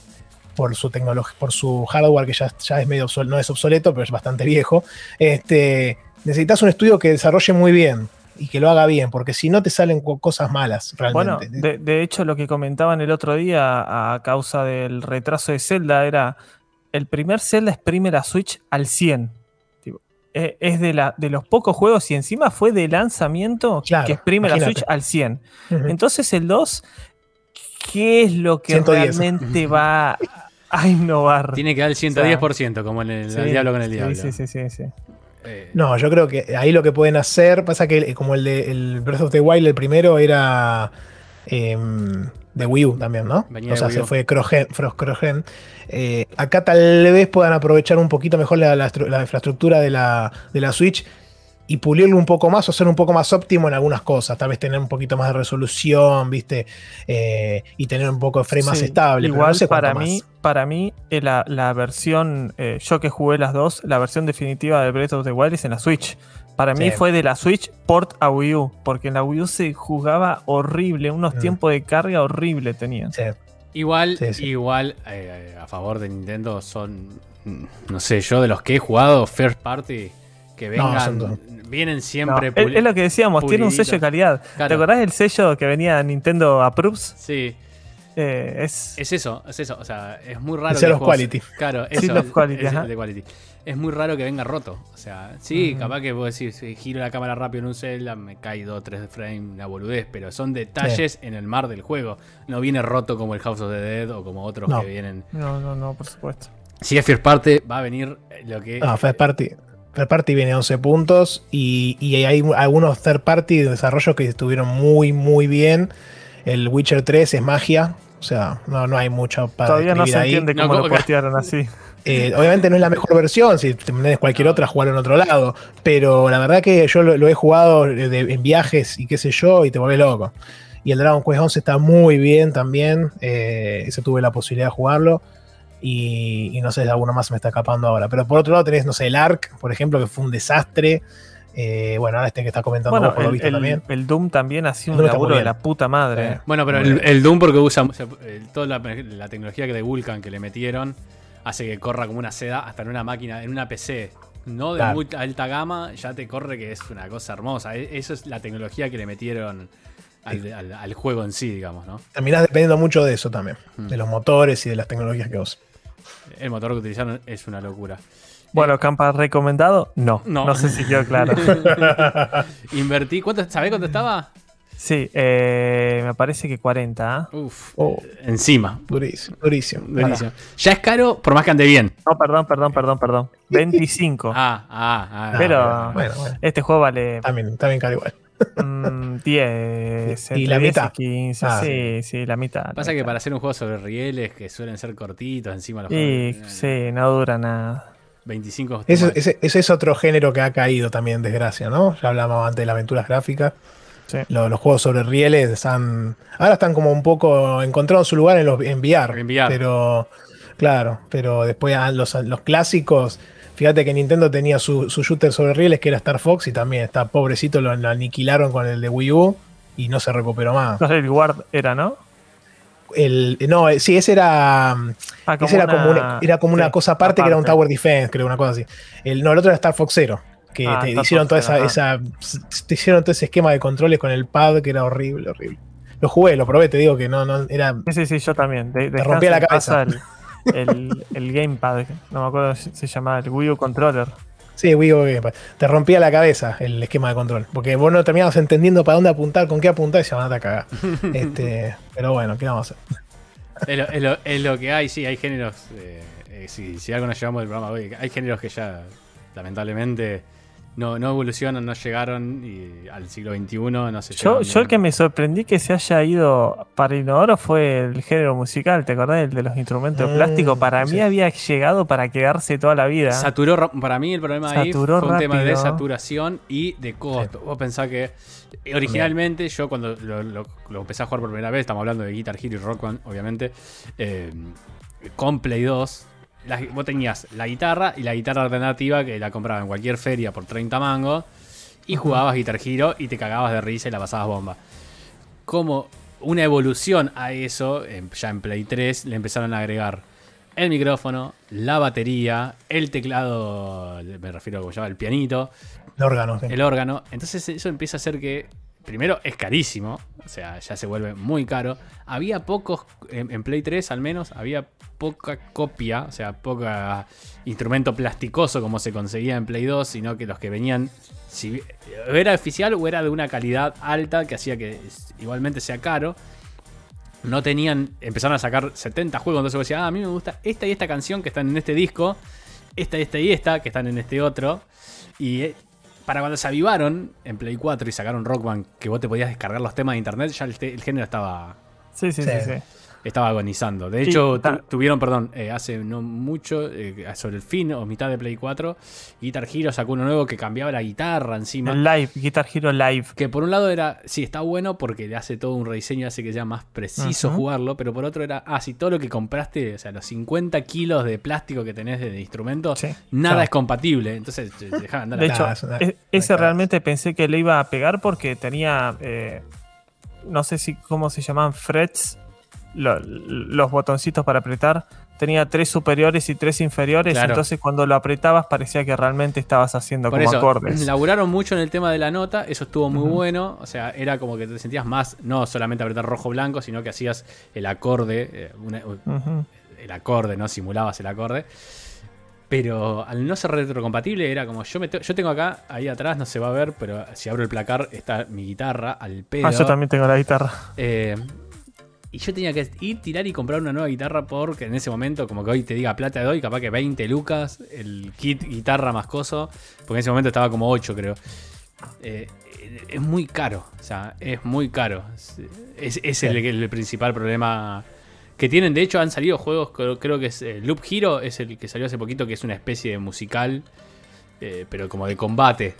[SPEAKER 3] por su tecnología, por su hardware que ya, ya es medio obsoleto, no es obsoleto, pero es bastante viejo. Este, necesitas un estudio que desarrolle muy bien y que lo haga bien, porque si no te salen co- cosas malas
[SPEAKER 2] Bueno,
[SPEAKER 3] realmente.
[SPEAKER 2] de, de hecho lo que comentaban el otro día a causa del retraso de Zelda era el primer Zelda exprime la Switch al 100. Tipo, eh, es de, la, de los pocos juegos y encima fue de lanzamiento
[SPEAKER 3] Claro,
[SPEAKER 2] que exprime la. Switch al 100.
[SPEAKER 3] Ujú.
[SPEAKER 2] Entonces el 2, ¿qué es lo que
[SPEAKER 3] 110.
[SPEAKER 2] realmente va a innovar?
[SPEAKER 1] Tiene que dar el 110%, como en el,
[SPEAKER 2] Sí,
[SPEAKER 1] el diablo con el
[SPEAKER 2] sí,
[SPEAKER 1] diablo.
[SPEAKER 2] Sí, sí, sí, sí.
[SPEAKER 1] Eh,
[SPEAKER 3] No, yo creo que ahí lo que pueden hacer, pasa que eh, como el de el Breath of the Wild, el primero era em, de Wii U también, ¿no?
[SPEAKER 1] Venía
[SPEAKER 3] o sea, se fue cross-gen. cross- cross-gen. Eh, acá tal vez puedan aprovechar un poquito mejor la, la infraestructura de la, de la Switch y pulirlo un poco más o ser un poco más óptimo en algunas cosas. Tal vez tener un poquito más de resolución, ¿viste? Eh, y tener un poco de frame más estable. pero
[SPEAKER 2] Igual
[SPEAKER 3] no sé cuánto
[SPEAKER 2] para
[SPEAKER 3] más.
[SPEAKER 2] mí, para mí eh, la, la versión, eh, yo que jugué las dos, la versión definitiva de Breath of the Wild es en la Switch. Para mí fue de la Switch port a Wii U, porque en la Wii U se jugaba horrible, unos
[SPEAKER 3] Mm.
[SPEAKER 2] tiempos de carga horrible tenían.
[SPEAKER 3] Sí.
[SPEAKER 1] Igual,
[SPEAKER 3] Sí, sí.
[SPEAKER 1] igual eh, a favor de Nintendo son, no sé, yo de los que he jugado first party que vengan, vienen
[SPEAKER 2] No,
[SPEAKER 1] siempre
[SPEAKER 2] es,
[SPEAKER 1] puli-
[SPEAKER 2] es lo que decíamos, tiene un sello de calidad.
[SPEAKER 1] Claro.
[SPEAKER 2] ¿Te acordás del sello que venía Nintendo Approves?
[SPEAKER 1] Sí,
[SPEAKER 2] Eh, es,
[SPEAKER 1] es eso, es eso, o sea, es muy raro que juego
[SPEAKER 3] Quality.
[SPEAKER 1] Claro, eso,
[SPEAKER 2] of Quality,
[SPEAKER 1] es de quality. Es muy raro que venga roto, o sea, sí, capaz que vos decís, si giro la cámara rápido en un Zelda, me cae 2 3 frames, una boludez, pero son detalles en el mar del juego. No viene roto como el House of the Dead o como otros
[SPEAKER 3] No.
[SPEAKER 1] que vienen.
[SPEAKER 2] no, no, no, por supuesto.
[SPEAKER 1] Si es first party, va a venir lo que
[SPEAKER 3] No, First Party. First Party viene a 11 puntos y, y hay algunos Third Party de desarrollo que estuvieron muy, muy bien. El Witcher 3 es magia. O sea, no, no hay mucho para
[SPEAKER 2] Todavía no se
[SPEAKER 3] ahí.
[SPEAKER 2] entiende cómo
[SPEAKER 1] ¿cómo
[SPEAKER 2] lo portearon así.
[SPEAKER 3] Eh, obviamente no es la mejor versión, si tenés cualquier otra, jugarlo en otro lado. Pero la verdad que yo lo, lo he jugado de- de- en viajes y qué sé yo, y te volvés loco. Y el Dragon Quest 11 está muy bien también. Eh, ese tuve la posibilidad de jugarlo. Y, y no sé, alguno más me está escapando ahora. Pero por otro lado tenés, no sé, el Ark, por ejemplo, que fue un desastre. Eh, bueno, ahora este que está comentando
[SPEAKER 2] Bueno,
[SPEAKER 3] vos, por lo
[SPEAKER 2] el,
[SPEAKER 3] visto
[SPEAKER 2] el-
[SPEAKER 3] también.
[SPEAKER 2] el Doom también ha sido un laburo de la puta madre.
[SPEAKER 3] Eh,
[SPEAKER 1] Bueno, pero el, Doom porque usa o sea, el- toda la, la tecnología que de Vulkan que le metieron hace que corra como una seda hasta en una máquina, en una PC. No de
[SPEAKER 3] Claro.
[SPEAKER 1] muy alta gama, ya te corre que es una cosa hermosa. E- Eso es la tecnología que le metieron al, al- al juego en sí, digamos, ¿no?
[SPEAKER 3] Terminás dependiendo mucho de eso también.
[SPEAKER 1] Mm.
[SPEAKER 3] De los motores y de las tecnologías que vos.
[SPEAKER 1] El motor que utilizaron es una locura.
[SPEAKER 2] Bueno, Campa recomendado, no.
[SPEAKER 1] No.
[SPEAKER 2] No, sé si quedó claro. <laughs>
[SPEAKER 1] Invertí, ¿cuánto, ¿sabés cuánto estaba?
[SPEAKER 2] Sí, eh, me parece que 40. ¿ah?
[SPEAKER 1] Uf,
[SPEAKER 3] Oh,
[SPEAKER 1] encima.
[SPEAKER 3] durísimo, durísimo.
[SPEAKER 1] Buenísimo. Ya es caro, por más que ande bien.
[SPEAKER 2] No, perdón, perdón, perdón, perdón. <laughs> 25.
[SPEAKER 1] Ah, ah, ah.
[SPEAKER 2] Pero-
[SPEAKER 1] ah,
[SPEAKER 3] Bueno, bueno.
[SPEAKER 2] Este juego vale
[SPEAKER 3] También, también caro igual.
[SPEAKER 2] Mm, 10. <laughs>
[SPEAKER 3] ¿Y la
[SPEAKER 2] 10
[SPEAKER 3] mitad?
[SPEAKER 2] 15.
[SPEAKER 3] Ah,
[SPEAKER 2] sí, sí, la mitad. la
[SPEAKER 1] Pasa que
[SPEAKER 2] mitad.
[SPEAKER 1] para hacer un juego sobre rieles que suelen ser cortitos, encima los
[SPEAKER 2] Y
[SPEAKER 1] juegos,
[SPEAKER 2] sí, no dura nada.
[SPEAKER 1] 25
[SPEAKER 3] Ese,
[SPEAKER 1] toma-
[SPEAKER 3] ese- ese es otro género que ha caído también, desgracia, ¿no? Ya hablábamos antes de las aventuras gráficas.
[SPEAKER 2] Sí.
[SPEAKER 3] Lo- Los, juegos sobre rieles están. Ahora están como un poco encontrando su lugar en los en VR.
[SPEAKER 1] En VR.
[SPEAKER 3] Pero. Claro, pero después los, los clásicos. Fíjate que Nintendo tenía su, su shooter sobre rieles que era Star Fox y también está pobrecito, lo, lo aniquilaron con el de Wii U y no se recuperó más.
[SPEAKER 2] No sé, el Guard era, ¿no?
[SPEAKER 3] El, no, eh, sí, ese era.
[SPEAKER 2] Ah,
[SPEAKER 3] ese era como una, era como una
[SPEAKER 2] sí,
[SPEAKER 3] cosa aparte, que era un. Tower Defense, creo, una cosa así. El, no, el otro era Star Fox Zero. Que
[SPEAKER 2] Ah,
[SPEAKER 3] te hicieron toda esa, esa. Te hicieron todo ese esquema de controles con el pad que era horrible, horrible. Lo jugué, lo probé, te digo que no, no, era.
[SPEAKER 2] Sí, sí, sí, yo también. De,
[SPEAKER 3] Te rompía la cabeza. <laughs>
[SPEAKER 2] El, el, Gamepad, no me acuerdo si se llamaba, el Wii U Controller.
[SPEAKER 3] Sí, Wii U, que te rompía la cabeza el esquema de control. Porque vos no terminabas entendiendo para dónde apuntar, con qué apuntar y se van a cagar. este, pero bueno, ¿qué vamos a hacer?
[SPEAKER 1] Es lo, es lo- es lo que hay, sí, hay géneros. eh, eh, si, si algo nos llevamos del programa hoy, hay géneros que ya, lamentablemente, no, no evolucionan, no llegaron y al siglo XXI no se
[SPEAKER 2] Yo, yo el que me sorprendí que se haya ido para inodoro fue el género musical, ¿te acordás? El de los instrumentos de
[SPEAKER 3] Mm,
[SPEAKER 2] plástico. Para
[SPEAKER 3] sí.
[SPEAKER 2] mí había llegado para quedarse toda la vida.
[SPEAKER 1] Saturó, ra- para mí el problema ahí
[SPEAKER 2] Saturó
[SPEAKER 1] fue un tema de saturación y de costo. Vos pensás que eh, originalmente yo cuando lo, lo- lo empecé a jugar por primera vez, estamos hablando de Guitar Hero y Rock Band, obviamente, eh, con Play 2, la- vos tenías la guitarra y la guitarra alternativa que la compraba en cualquier feria por 30 mangos y jugabas Guitar Hero y te cagabas de risa y la pasabas bomba. Como una evolución a eso, en- ya en Play 3 le empezaron a agregar el micrófono, la batería, el teclado, me refiero a como llama, el pianito,
[SPEAKER 3] El órgano. sí.
[SPEAKER 1] el órgano. Entonces eso empieza a hacer que, primero, es carísimo, o sea, ya se vuelve muy caro. Había pocos, en, en Play 3 al menos, había poca copia, o sea, poca instrumento plasticoso como se conseguía en Play 2, sino que los que venían, si era oficial o era de una calidad alta que hacía que igualmente sea caro. No tenían, empezaron a sacar 70 juegos, entonces vos decías, ah, a mí me gusta esta y esta canción que están en este disco, esta, esta y esta que están en este otro. Y eh, para cuando se avivaron en Play 4 y sacaron Rock Band, que vos te podías descargar los temas de internet, ya el, género estaba,
[SPEAKER 2] Sí, sí, sí.
[SPEAKER 3] Sí.
[SPEAKER 2] sí.
[SPEAKER 1] Estaba agonizando. De
[SPEAKER 2] Sí,
[SPEAKER 1] hecho, tu- tuvieron, perdón, eh, hace no mucho, eh, sobre el fin o mitad de Play 4, Guitar Hero sacó uno nuevo que cambiaba la guitarra encima.
[SPEAKER 2] El Live, Guitar Hero Live.
[SPEAKER 1] Que por un lado era, sí, está bueno porque le hace todo un rediseño, hace que sea más preciso jugarlo, pero por otro era, ah, si todo lo que compraste, o sea, los 50 kilos de plástico que tenés de, de instrumentos,
[SPEAKER 2] Sí.
[SPEAKER 1] nada
[SPEAKER 3] Claro.
[SPEAKER 1] es compatible. Entonces, dejaban andar
[SPEAKER 2] De hecho,
[SPEAKER 3] Nah, es una-
[SPEAKER 2] e- ese realmente pensé que le iba a pegar porque tenía, eh, no sé si cómo se llaman, frets, lo- los botoncitos para apretar. Tenía tres superiores y tres inferiores,
[SPEAKER 1] Claro.
[SPEAKER 2] entonces cuando lo apretabas parecía que realmente estabas haciendo
[SPEAKER 1] Por
[SPEAKER 2] como
[SPEAKER 1] eso,
[SPEAKER 2] acordes.
[SPEAKER 1] laburaron mucho en el tema de la nota, eso estuvo muy bueno, o sea, era como que te sentías más, no solamente apretar rojo-blanco, sino que hacías el acorde, eh, una- el acorde, ¿no? Simulabas el acorde. Pero al no ser retrocompatible era como yo me yo tengo acá, ahí atrás, no se va a ver, pero si abro el placar está mi guitarra al pedo.
[SPEAKER 2] Ah, yo también tengo la guitarra.
[SPEAKER 1] Eh, y yo tenía que ir, tirar y comprar una nueva guitarra porque en ese momento, como que hoy te diga plata de hoy, capaz que 20 lucas, el kit guitarra más coso, porque en ese momento estaba como 8 creo. Eh, es muy caro, o sea, es muy caro. Es, es el, el principal problema que tienen. De hecho, han salido juegos, creo, creo que es eh, Loop Hero, es el que salió hace poquito, que es una especie de musical, eh, pero como de combate.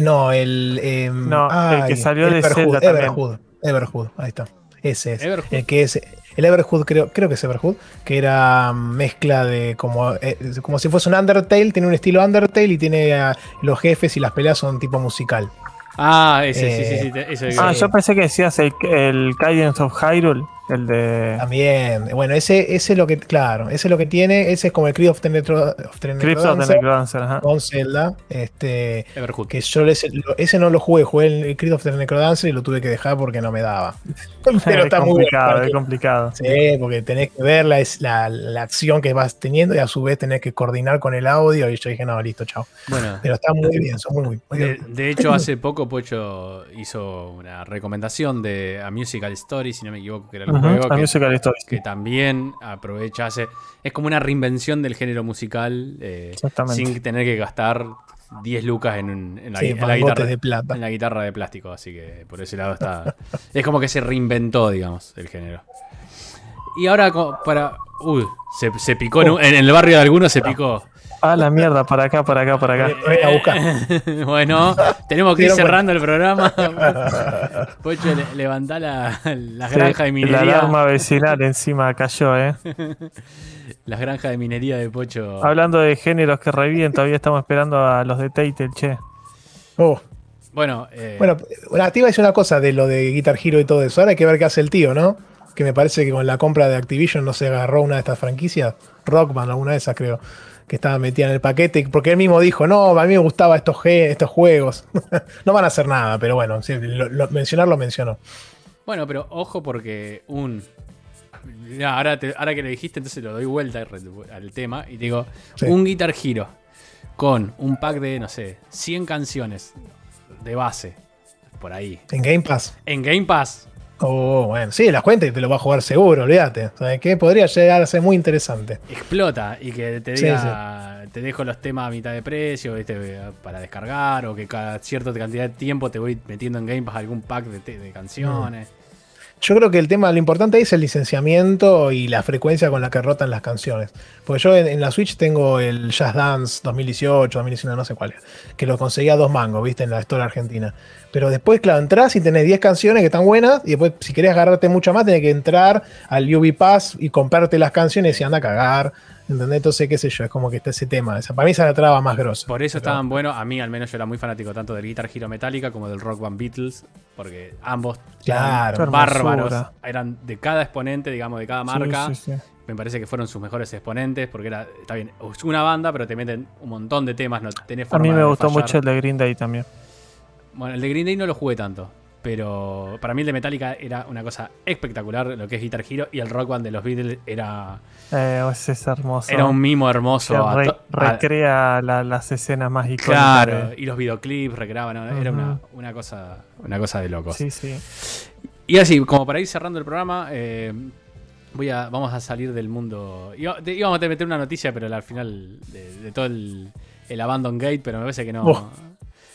[SPEAKER 3] No, el. em,
[SPEAKER 2] No, el que salió de
[SPEAKER 3] Everhood,
[SPEAKER 2] Zelda.
[SPEAKER 3] Everhood. Everhood, ahí está. Ese es.
[SPEAKER 1] Everhood.
[SPEAKER 3] El que es. El Everhood, creo, creo que es Everhood, que era mezcla de como, eh, como si fuese un Undertale, tiene un estilo Undertale y tiene ah, los jefes y las peleas son tipo musical.
[SPEAKER 1] Ah, ese, sí, sí,
[SPEAKER 3] Eh,
[SPEAKER 1] sí. ese-
[SPEAKER 2] Ah, yo pensé que decías el, el Guidance of Hyrule, el de
[SPEAKER 3] También, bueno, ese, ese es lo que, claro, ese es lo que tiene, ese es como el
[SPEAKER 2] Crypt of the
[SPEAKER 3] Necrodancer
[SPEAKER 2] ajá.
[SPEAKER 3] con Zelda, este,
[SPEAKER 1] Everhood.
[SPEAKER 3] que yo ese, ese no lo jugué, jugué el, Creed of the Necrodancer y lo tuve que dejar porque no me daba. <laughs> Pero <laughs>
[SPEAKER 2] es
[SPEAKER 3] está muy
[SPEAKER 2] complicado, es complicado.
[SPEAKER 3] Sí, porque tenés que ver la, es la, la acción que vas teniendo y a su vez tenés que coordinar con el audio. Y yo dije, no, listo, chao.
[SPEAKER 1] Bueno,
[SPEAKER 3] Pero está muy bien, son muy, muy, muy
[SPEAKER 1] de,
[SPEAKER 3] bien.
[SPEAKER 1] de hecho, hace poco Pocho hizo una recomendación de A Musical Story, si no me equivoco, que era el Juego. que- también aprovecha, hace, es como una reinvención del género musical eh, sin tener que gastar 10 lucas en, un- en la,
[SPEAKER 3] Sí,
[SPEAKER 1] en la
[SPEAKER 3] mangotes
[SPEAKER 1] guitarra,
[SPEAKER 3] de plata.
[SPEAKER 1] en la guitarra de plástico, así que por ese lado está... <laughs> es como que se reinventó, digamos, el género. Y ahora para... Uy, se, se picó en, un- en el barrio de algunos, se picó.
[SPEAKER 2] Ah, la mierda, para acá, para acá, para acá.
[SPEAKER 3] Ven a buscar. <laughs>
[SPEAKER 1] bueno, tenemos que ir cerrando el programa. <laughs> Pocho, le- levantá la, las
[SPEAKER 2] Sí,
[SPEAKER 1] granjas de
[SPEAKER 2] la
[SPEAKER 1] minería.
[SPEAKER 2] alarma vecinal encima cayó, ¿eh? <laughs>
[SPEAKER 1] Las granjas de minería de Pocho.
[SPEAKER 2] Hablando de géneros que reviven, todavía estamos esperando a los de Telltale, che.
[SPEAKER 3] Oh,
[SPEAKER 1] Bueno, eh,
[SPEAKER 3] Bueno, bueno, te iba a decir una cosa de lo de Guitar Hero y todo eso. Ahora hay que ver qué hace el tío, ¿no? Que me parece que con la compra de Activision no se agarró una de estas franquicias. Rockman, alguna de esas creo. Que estaba metida en el paquete. Porque él mismo dijo, no, a mí me gustaban estos, estos juegos. <laughs> no van a hacer nada, pero bueno, sí, lo- lo- mencionarlo mencionó.
[SPEAKER 1] bueno, pero ojo porque un. Ahora, te- ahora que lo dijiste, entonces lo doy vuelta al- al tema y digo:
[SPEAKER 3] Sí.
[SPEAKER 1] un Guitar Hero con un pack de, no sé, 100 canciones de base, por ahí,
[SPEAKER 3] En Game Pass.
[SPEAKER 1] en Game Pass.
[SPEAKER 3] Oh, bueno, sí, las cuenta y te lo va a jugar seguro, olvídate. ¿Sabes qué? Podría llegar a ser muy interesante.
[SPEAKER 1] explota y que te
[SPEAKER 3] Sí,
[SPEAKER 1] diga, te dejo los temas a mitad de precio ¿viste? para descargar o que cada cierta cantidad de tiempo te voy metiendo en Game Pass algún pack de, de canciones.
[SPEAKER 3] Yo creo que el tema, lo importante ahí es el licenciamiento y la frecuencia con la que rotan las canciones. Porque yo en, la Switch tengo el Jazz Dance 2018, 2019, no sé cuál, que lo conseguía a dos mangos, viste, en la Store Argentina. Pero después, claro, entras y tenés 10 canciones que están buenas, y después, si querés agarrarte mucho más, tenés que entrar al UV Pass y comprarte las canciones y anda a cagar. ¿Entendés? Entonces, qué sé yo, es como que está ese tema. Esa, para mí esa es la traba más grosa.
[SPEAKER 1] Por eso estaban buenos. A mí, al menos, yo era muy fanático tanto del Guitar Hero Metallica como del Rock Band Beatles. Porque ambos
[SPEAKER 3] Claro.
[SPEAKER 1] Eran bárbaros.
[SPEAKER 2] hermosura.
[SPEAKER 1] Eran de cada exponente, digamos, de cada marca.
[SPEAKER 2] Sí, sí, sí.
[SPEAKER 1] Me parece que fueron sus mejores exponentes. Porque era, está bien, es una banda, pero te meten un montón de temas. No tenés
[SPEAKER 2] A mí me
[SPEAKER 1] de
[SPEAKER 2] gustó
[SPEAKER 1] fallar.
[SPEAKER 2] mucho el de Green Day también.
[SPEAKER 1] Bueno, el de Green Day no lo jugué tanto. Pero para mí el de Metallica era una cosa espectacular, lo que es Guitar Hero. Y el Rock Band de los Beatles era,
[SPEAKER 2] Eh, es hermoso.
[SPEAKER 1] era un mimo hermoso. A a-
[SPEAKER 2] recrea la- las escenas más icónicas.
[SPEAKER 1] Claro,
[SPEAKER 2] de-
[SPEAKER 1] y los videoclips recreaban, ¿no? era una, una cosa, una cosa de locos.
[SPEAKER 2] Sí, sí.
[SPEAKER 1] Y así, como para ir cerrando el programa, eh, voy a, vamos a salir del mundo. Íbamos a meter una noticia, pero al final de, de todo el, el Abandon Gate, pero me parece que no,
[SPEAKER 3] Oh.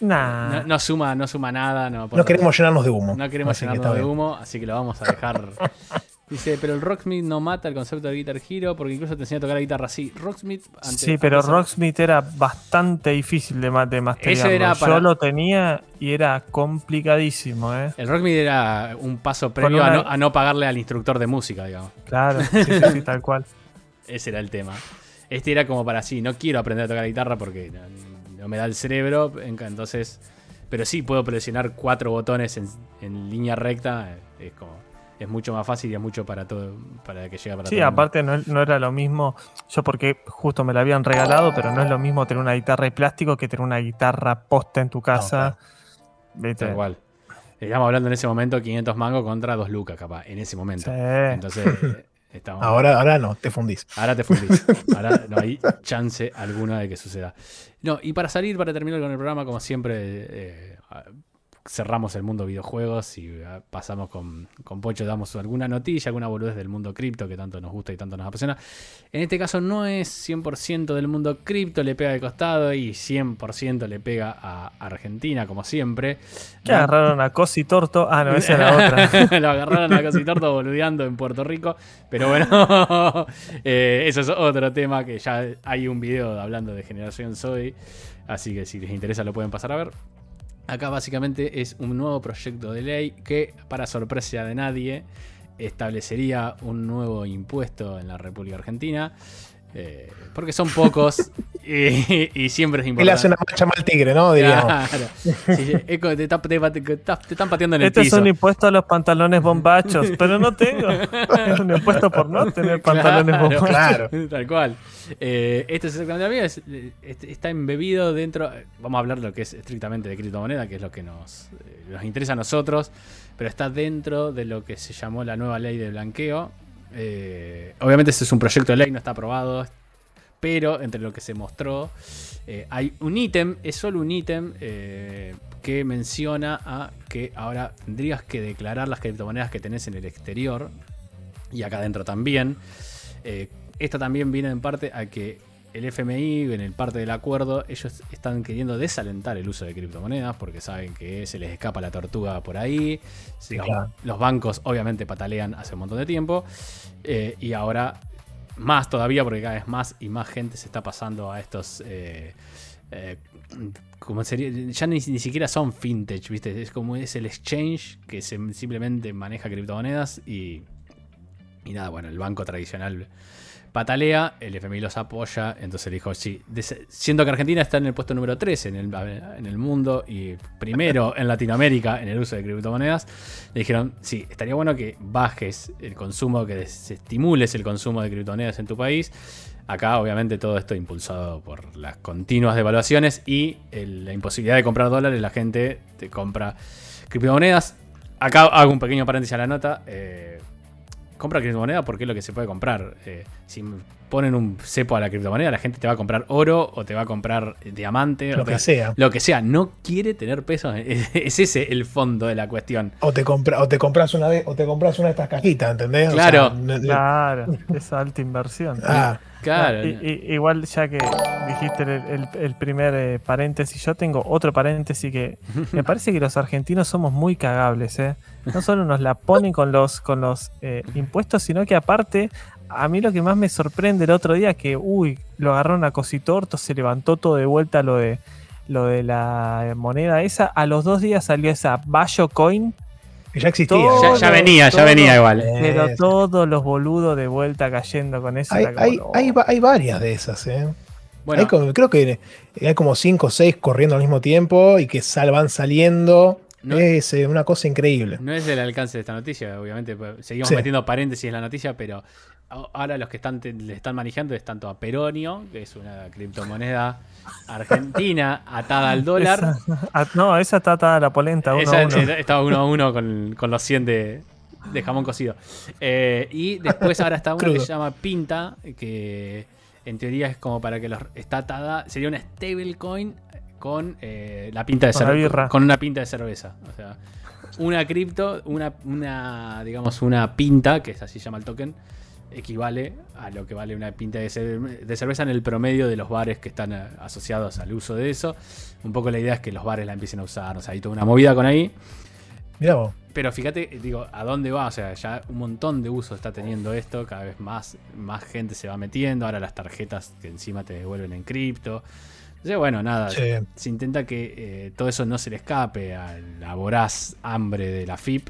[SPEAKER 2] Nah.
[SPEAKER 1] no, no suma, no suma nada. No,
[SPEAKER 3] No queremos llenarnos de humo.
[SPEAKER 1] no queremos
[SPEAKER 3] Así
[SPEAKER 1] llenarnos de humo, así que lo vamos a dejar. <laughs> Dice, pero el Rocksmith no mata el concepto de Guitar Hero porque incluso te enseña a tocar la guitarra así. Rocksmith.
[SPEAKER 2] Sí, pero
[SPEAKER 1] antes-
[SPEAKER 2] Rocksmith era bastante difícil de, de masterizarlo.
[SPEAKER 1] era para-
[SPEAKER 2] Yo lo tenía y era complicadísimo, ¿eh?
[SPEAKER 1] El Rocksmith era un paso previo
[SPEAKER 2] una-
[SPEAKER 1] a, no, a no pagarle al instructor de música, digamos.
[SPEAKER 2] Claro, <laughs> sí, sí, sí, tal cual.
[SPEAKER 1] Ese era el tema. Este era como para sí, no quiero aprender a tocar la guitarra porque no, no me da el cerebro, en- entonces... Pero sí puedo presionar cuatro botones en, en línea recta, es como... Es mucho más fácil y es mucho para todo, para que llegue para
[SPEAKER 2] Sí,
[SPEAKER 1] todo mundo.
[SPEAKER 2] aparte no, no era lo mismo, yo porque justo me la habían regalado, pero no es lo mismo tener una guitarra de plástico que tener una guitarra posta en tu casa. ¿Viste?
[SPEAKER 1] Tal cual. Estamos hablando en ese momento 500 mangos contra 2 lucas, capaz, en ese momento.
[SPEAKER 2] Sí.
[SPEAKER 1] Entonces, <laughs> estamos...
[SPEAKER 3] Ahora, ahora no, te fundís.
[SPEAKER 1] Ahora te fundís. <laughs> Ahora no hay chance alguna de que suceda. No, y para salir, para terminar con el programa, como siempre, eh, cerramos el mundo videojuegos y eh, pasamos con, con Pocho, damos alguna noticia, alguna boludez del mundo cripto que tanto nos gusta y tanto nos apasiona. En este caso no es 100% del mundo cripto, le pega de costado y 100% le pega a Argentina, como siempre.
[SPEAKER 2] Que agarraron a Cosi Torto. Ah, no, esa era otra. <laughs>
[SPEAKER 1] Lo agarraron a Cositorto boludeando en Puerto Rico. Pero bueno, <laughs> eh, eso es otro tema que ya hay un video hablando de Generación Soy. Así que si les interesa lo pueden pasar a ver. Acá básicamente es un nuevo proyecto de ley que, para sorpresa de nadie, establecería un nuevo impuesto en la República Argentina. Eh, porque son pocos <laughs> y, siempre es importante.
[SPEAKER 3] Él hace una marcha mal tigre, ¿no? Diríamos.
[SPEAKER 1] Claro. <laughs> Sí, es te, está- te- te- te- te están pateando en el
[SPEAKER 2] Este es
[SPEAKER 1] piso.
[SPEAKER 2] un impuesto a los pantalones bombachos, pero no tengo. <laughs> Es un impuesto por no tener pantalones
[SPEAKER 1] Claro.
[SPEAKER 2] bombachos.
[SPEAKER 3] Claro.
[SPEAKER 1] Tal cual. Eh, esto es exactamente lo mismo. es- este- está embebido dentro. Vamos a hablar de lo que es estrictamente de criptomoneda, que es lo que nos, eh, nos interesa a nosotros. Pero está dentro de lo que se llamó la nueva ley de blanqueo. Eh, obviamente, este es un proyecto de ley, no está aprobado. Pero entre lo que se mostró, eh, hay un ítem, es solo un ítem eh, que menciona a que ahora tendrías que declarar las criptomonedas que tenés en el exterior y acá adentro también. Esto también viene en parte a que el FMI, en el parte del acuerdo, ellos están queriendo desalentar el uso de criptomonedas porque saben que se les escapa la tortuga por ahí.
[SPEAKER 3] Claro.
[SPEAKER 1] Los bancos obviamente patalean hace un montón de tiempo eh, y ahora más todavía porque cada vez más y más gente se está pasando a estos... eh, eh, como sería, ya ni, ni siquiera son fintech, ¿viste? Es como es el exchange que se, simplemente maneja criptomonedas y, y nada, bueno, el banco tradicional patalea, el FMI los apoya, entonces dijo, sí, siendo que Argentina está en el puesto número 13 en el, en el mundo y primero <laughs> en Latinoamérica en el uso de criptomonedas, le dijeron, sí, estaría bueno que bajes el consumo, que desestimules el consumo de criptomonedas en tu país. Acá, obviamente, todo esto impulsado por las continuas devaluaciones y el- la imposibilidad de comprar dólares. La gente te compra criptomonedas. Acá hago un pequeño paréntesis a la nota. eh, compra criptomoneda porque es lo que se puede comprar. Eh, ponen un cepo a la criptomoneda, la gente te va a comprar oro o te va a comprar eh, diamante. o
[SPEAKER 3] Lo
[SPEAKER 1] te
[SPEAKER 3] que sea.
[SPEAKER 1] Lo que sea. No quiere tener pesos. Es, <laughs> es ese el fondo de la cuestión.
[SPEAKER 3] O te, compra, o te compras una de, o te compras una de estas cajitas, ¿entendés? O
[SPEAKER 1] Claro.
[SPEAKER 3] sea, no- no-
[SPEAKER 2] Claro, <laughs> esa alta inversión.
[SPEAKER 3] ah,
[SPEAKER 1] Claro.
[SPEAKER 2] Igual ya que dijiste el, el- el primer eh, paréntesis, yo tengo otro paréntesis que <laughs> me parece que los argentinos somos muy cagables, ¿eh? No solo nos la ponen con los, con los eh, impuestos, sino que aparte, a mí lo que más me sorprende el otro día que, uy, lo agarraron a Cositorto, se levantó todo de vuelta lo de lo de la moneda esa, a los dos días salió esa Bayo Coin,
[SPEAKER 3] que ya existía.
[SPEAKER 2] Todo-
[SPEAKER 1] ya, ya venía, ya venía igual.
[SPEAKER 2] Pero todos los boludos de vuelta cayendo con eso.
[SPEAKER 3] Hay,
[SPEAKER 2] como,
[SPEAKER 3] hay, varias de esas, ¿eh?
[SPEAKER 1] Bueno,
[SPEAKER 3] Hay como- creo que hay como 5 o 6 corriendo al mismo tiempo y que sal, van saliendo.
[SPEAKER 1] No-
[SPEAKER 3] es eh, una cosa increíble.
[SPEAKER 1] No es del alcance de esta noticia, obviamente. pues, Seguimos
[SPEAKER 3] Sí.
[SPEAKER 1] metiendo paréntesis en la noticia, pero ahora los que están le están manejando es tanto a Peronio, que es una criptomoneda argentina atada al dólar.
[SPEAKER 2] Esa- no, esa está atada a la polenta. Uno
[SPEAKER 1] Esa
[SPEAKER 2] a uno.
[SPEAKER 1] estaba uno a uno con, con los 100 de, de jamón cocido. Eh, y después ahora está una que se llama Pinta, que en teoría es como para que los. Está atada. Sería una stablecoin con eh, la pinta de
[SPEAKER 2] Con
[SPEAKER 1] cerveza. Con una pinta de cerveza. O sea, una cripto, una, una, digamos, una pinta, que es así se llama el token, equivale a lo que vale una pinta de, cer- de cerveza en el promedio de los bares que están eh, asociados al uso de eso. Un poco la idea es que los bares la empiecen a usar. O sea, hay toda una movida con ahí.
[SPEAKER 3] Mirá vos.
[SPEAKER 1] Pero fíjate, digo, ¿a dónde va? O sea, ya un montón de uso está teniendo esto, cada vez más, más gente se va metiendo, ahora las tarjetas que encima te devuelven en cripto. O sea, bueno, nada,
[SPEAKER 3] Sí.
[SPEAKER 1] se intenta que eh, todo eso no se le escape a la voraz hambre de la FIP.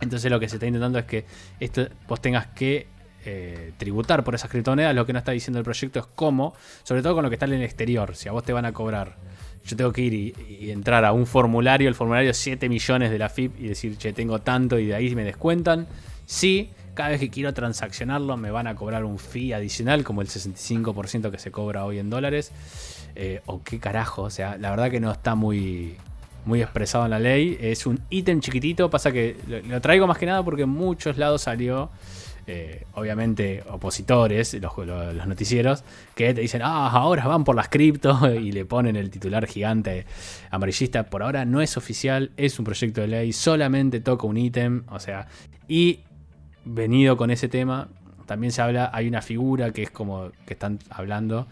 [SPEAKER 1] Entonces lo que se está intentando es que esto vos tengas que eh, tributar por esas criptomonedas. Lo que no está diciendo el proyecto es cómo, sobre todo con lo que está en el exterior. Si a vos te van a cobrar, yo tengo que ir y, entrar a un formulario, el formulario 7 millones de la FIP y decir, che, tengo tanto y de ahí me descuentan. Sí, cada vez que quiero transaccionarlo me van a cobrar un fee adicional, como el 65% que se cobra hoy en dólares. Eh, o qué carajo, o sea, la verdad que no está muy, muy expresado en la ley. Es un ítem chiquitito, pasa que lo, lo traigo más que nada porque en muchos lados salió, eh, obviamente, opositores, los, los- noticieros, que te dicen, ah, ahora van por las cripto <laughs> y le ponen el titular gigante amarillista. Por ahora no es oficial, es un proyecto de ley, solamente toca un ítem, o sea, y venido con ese tema, también se habla, hay una figura que es como que están hablando,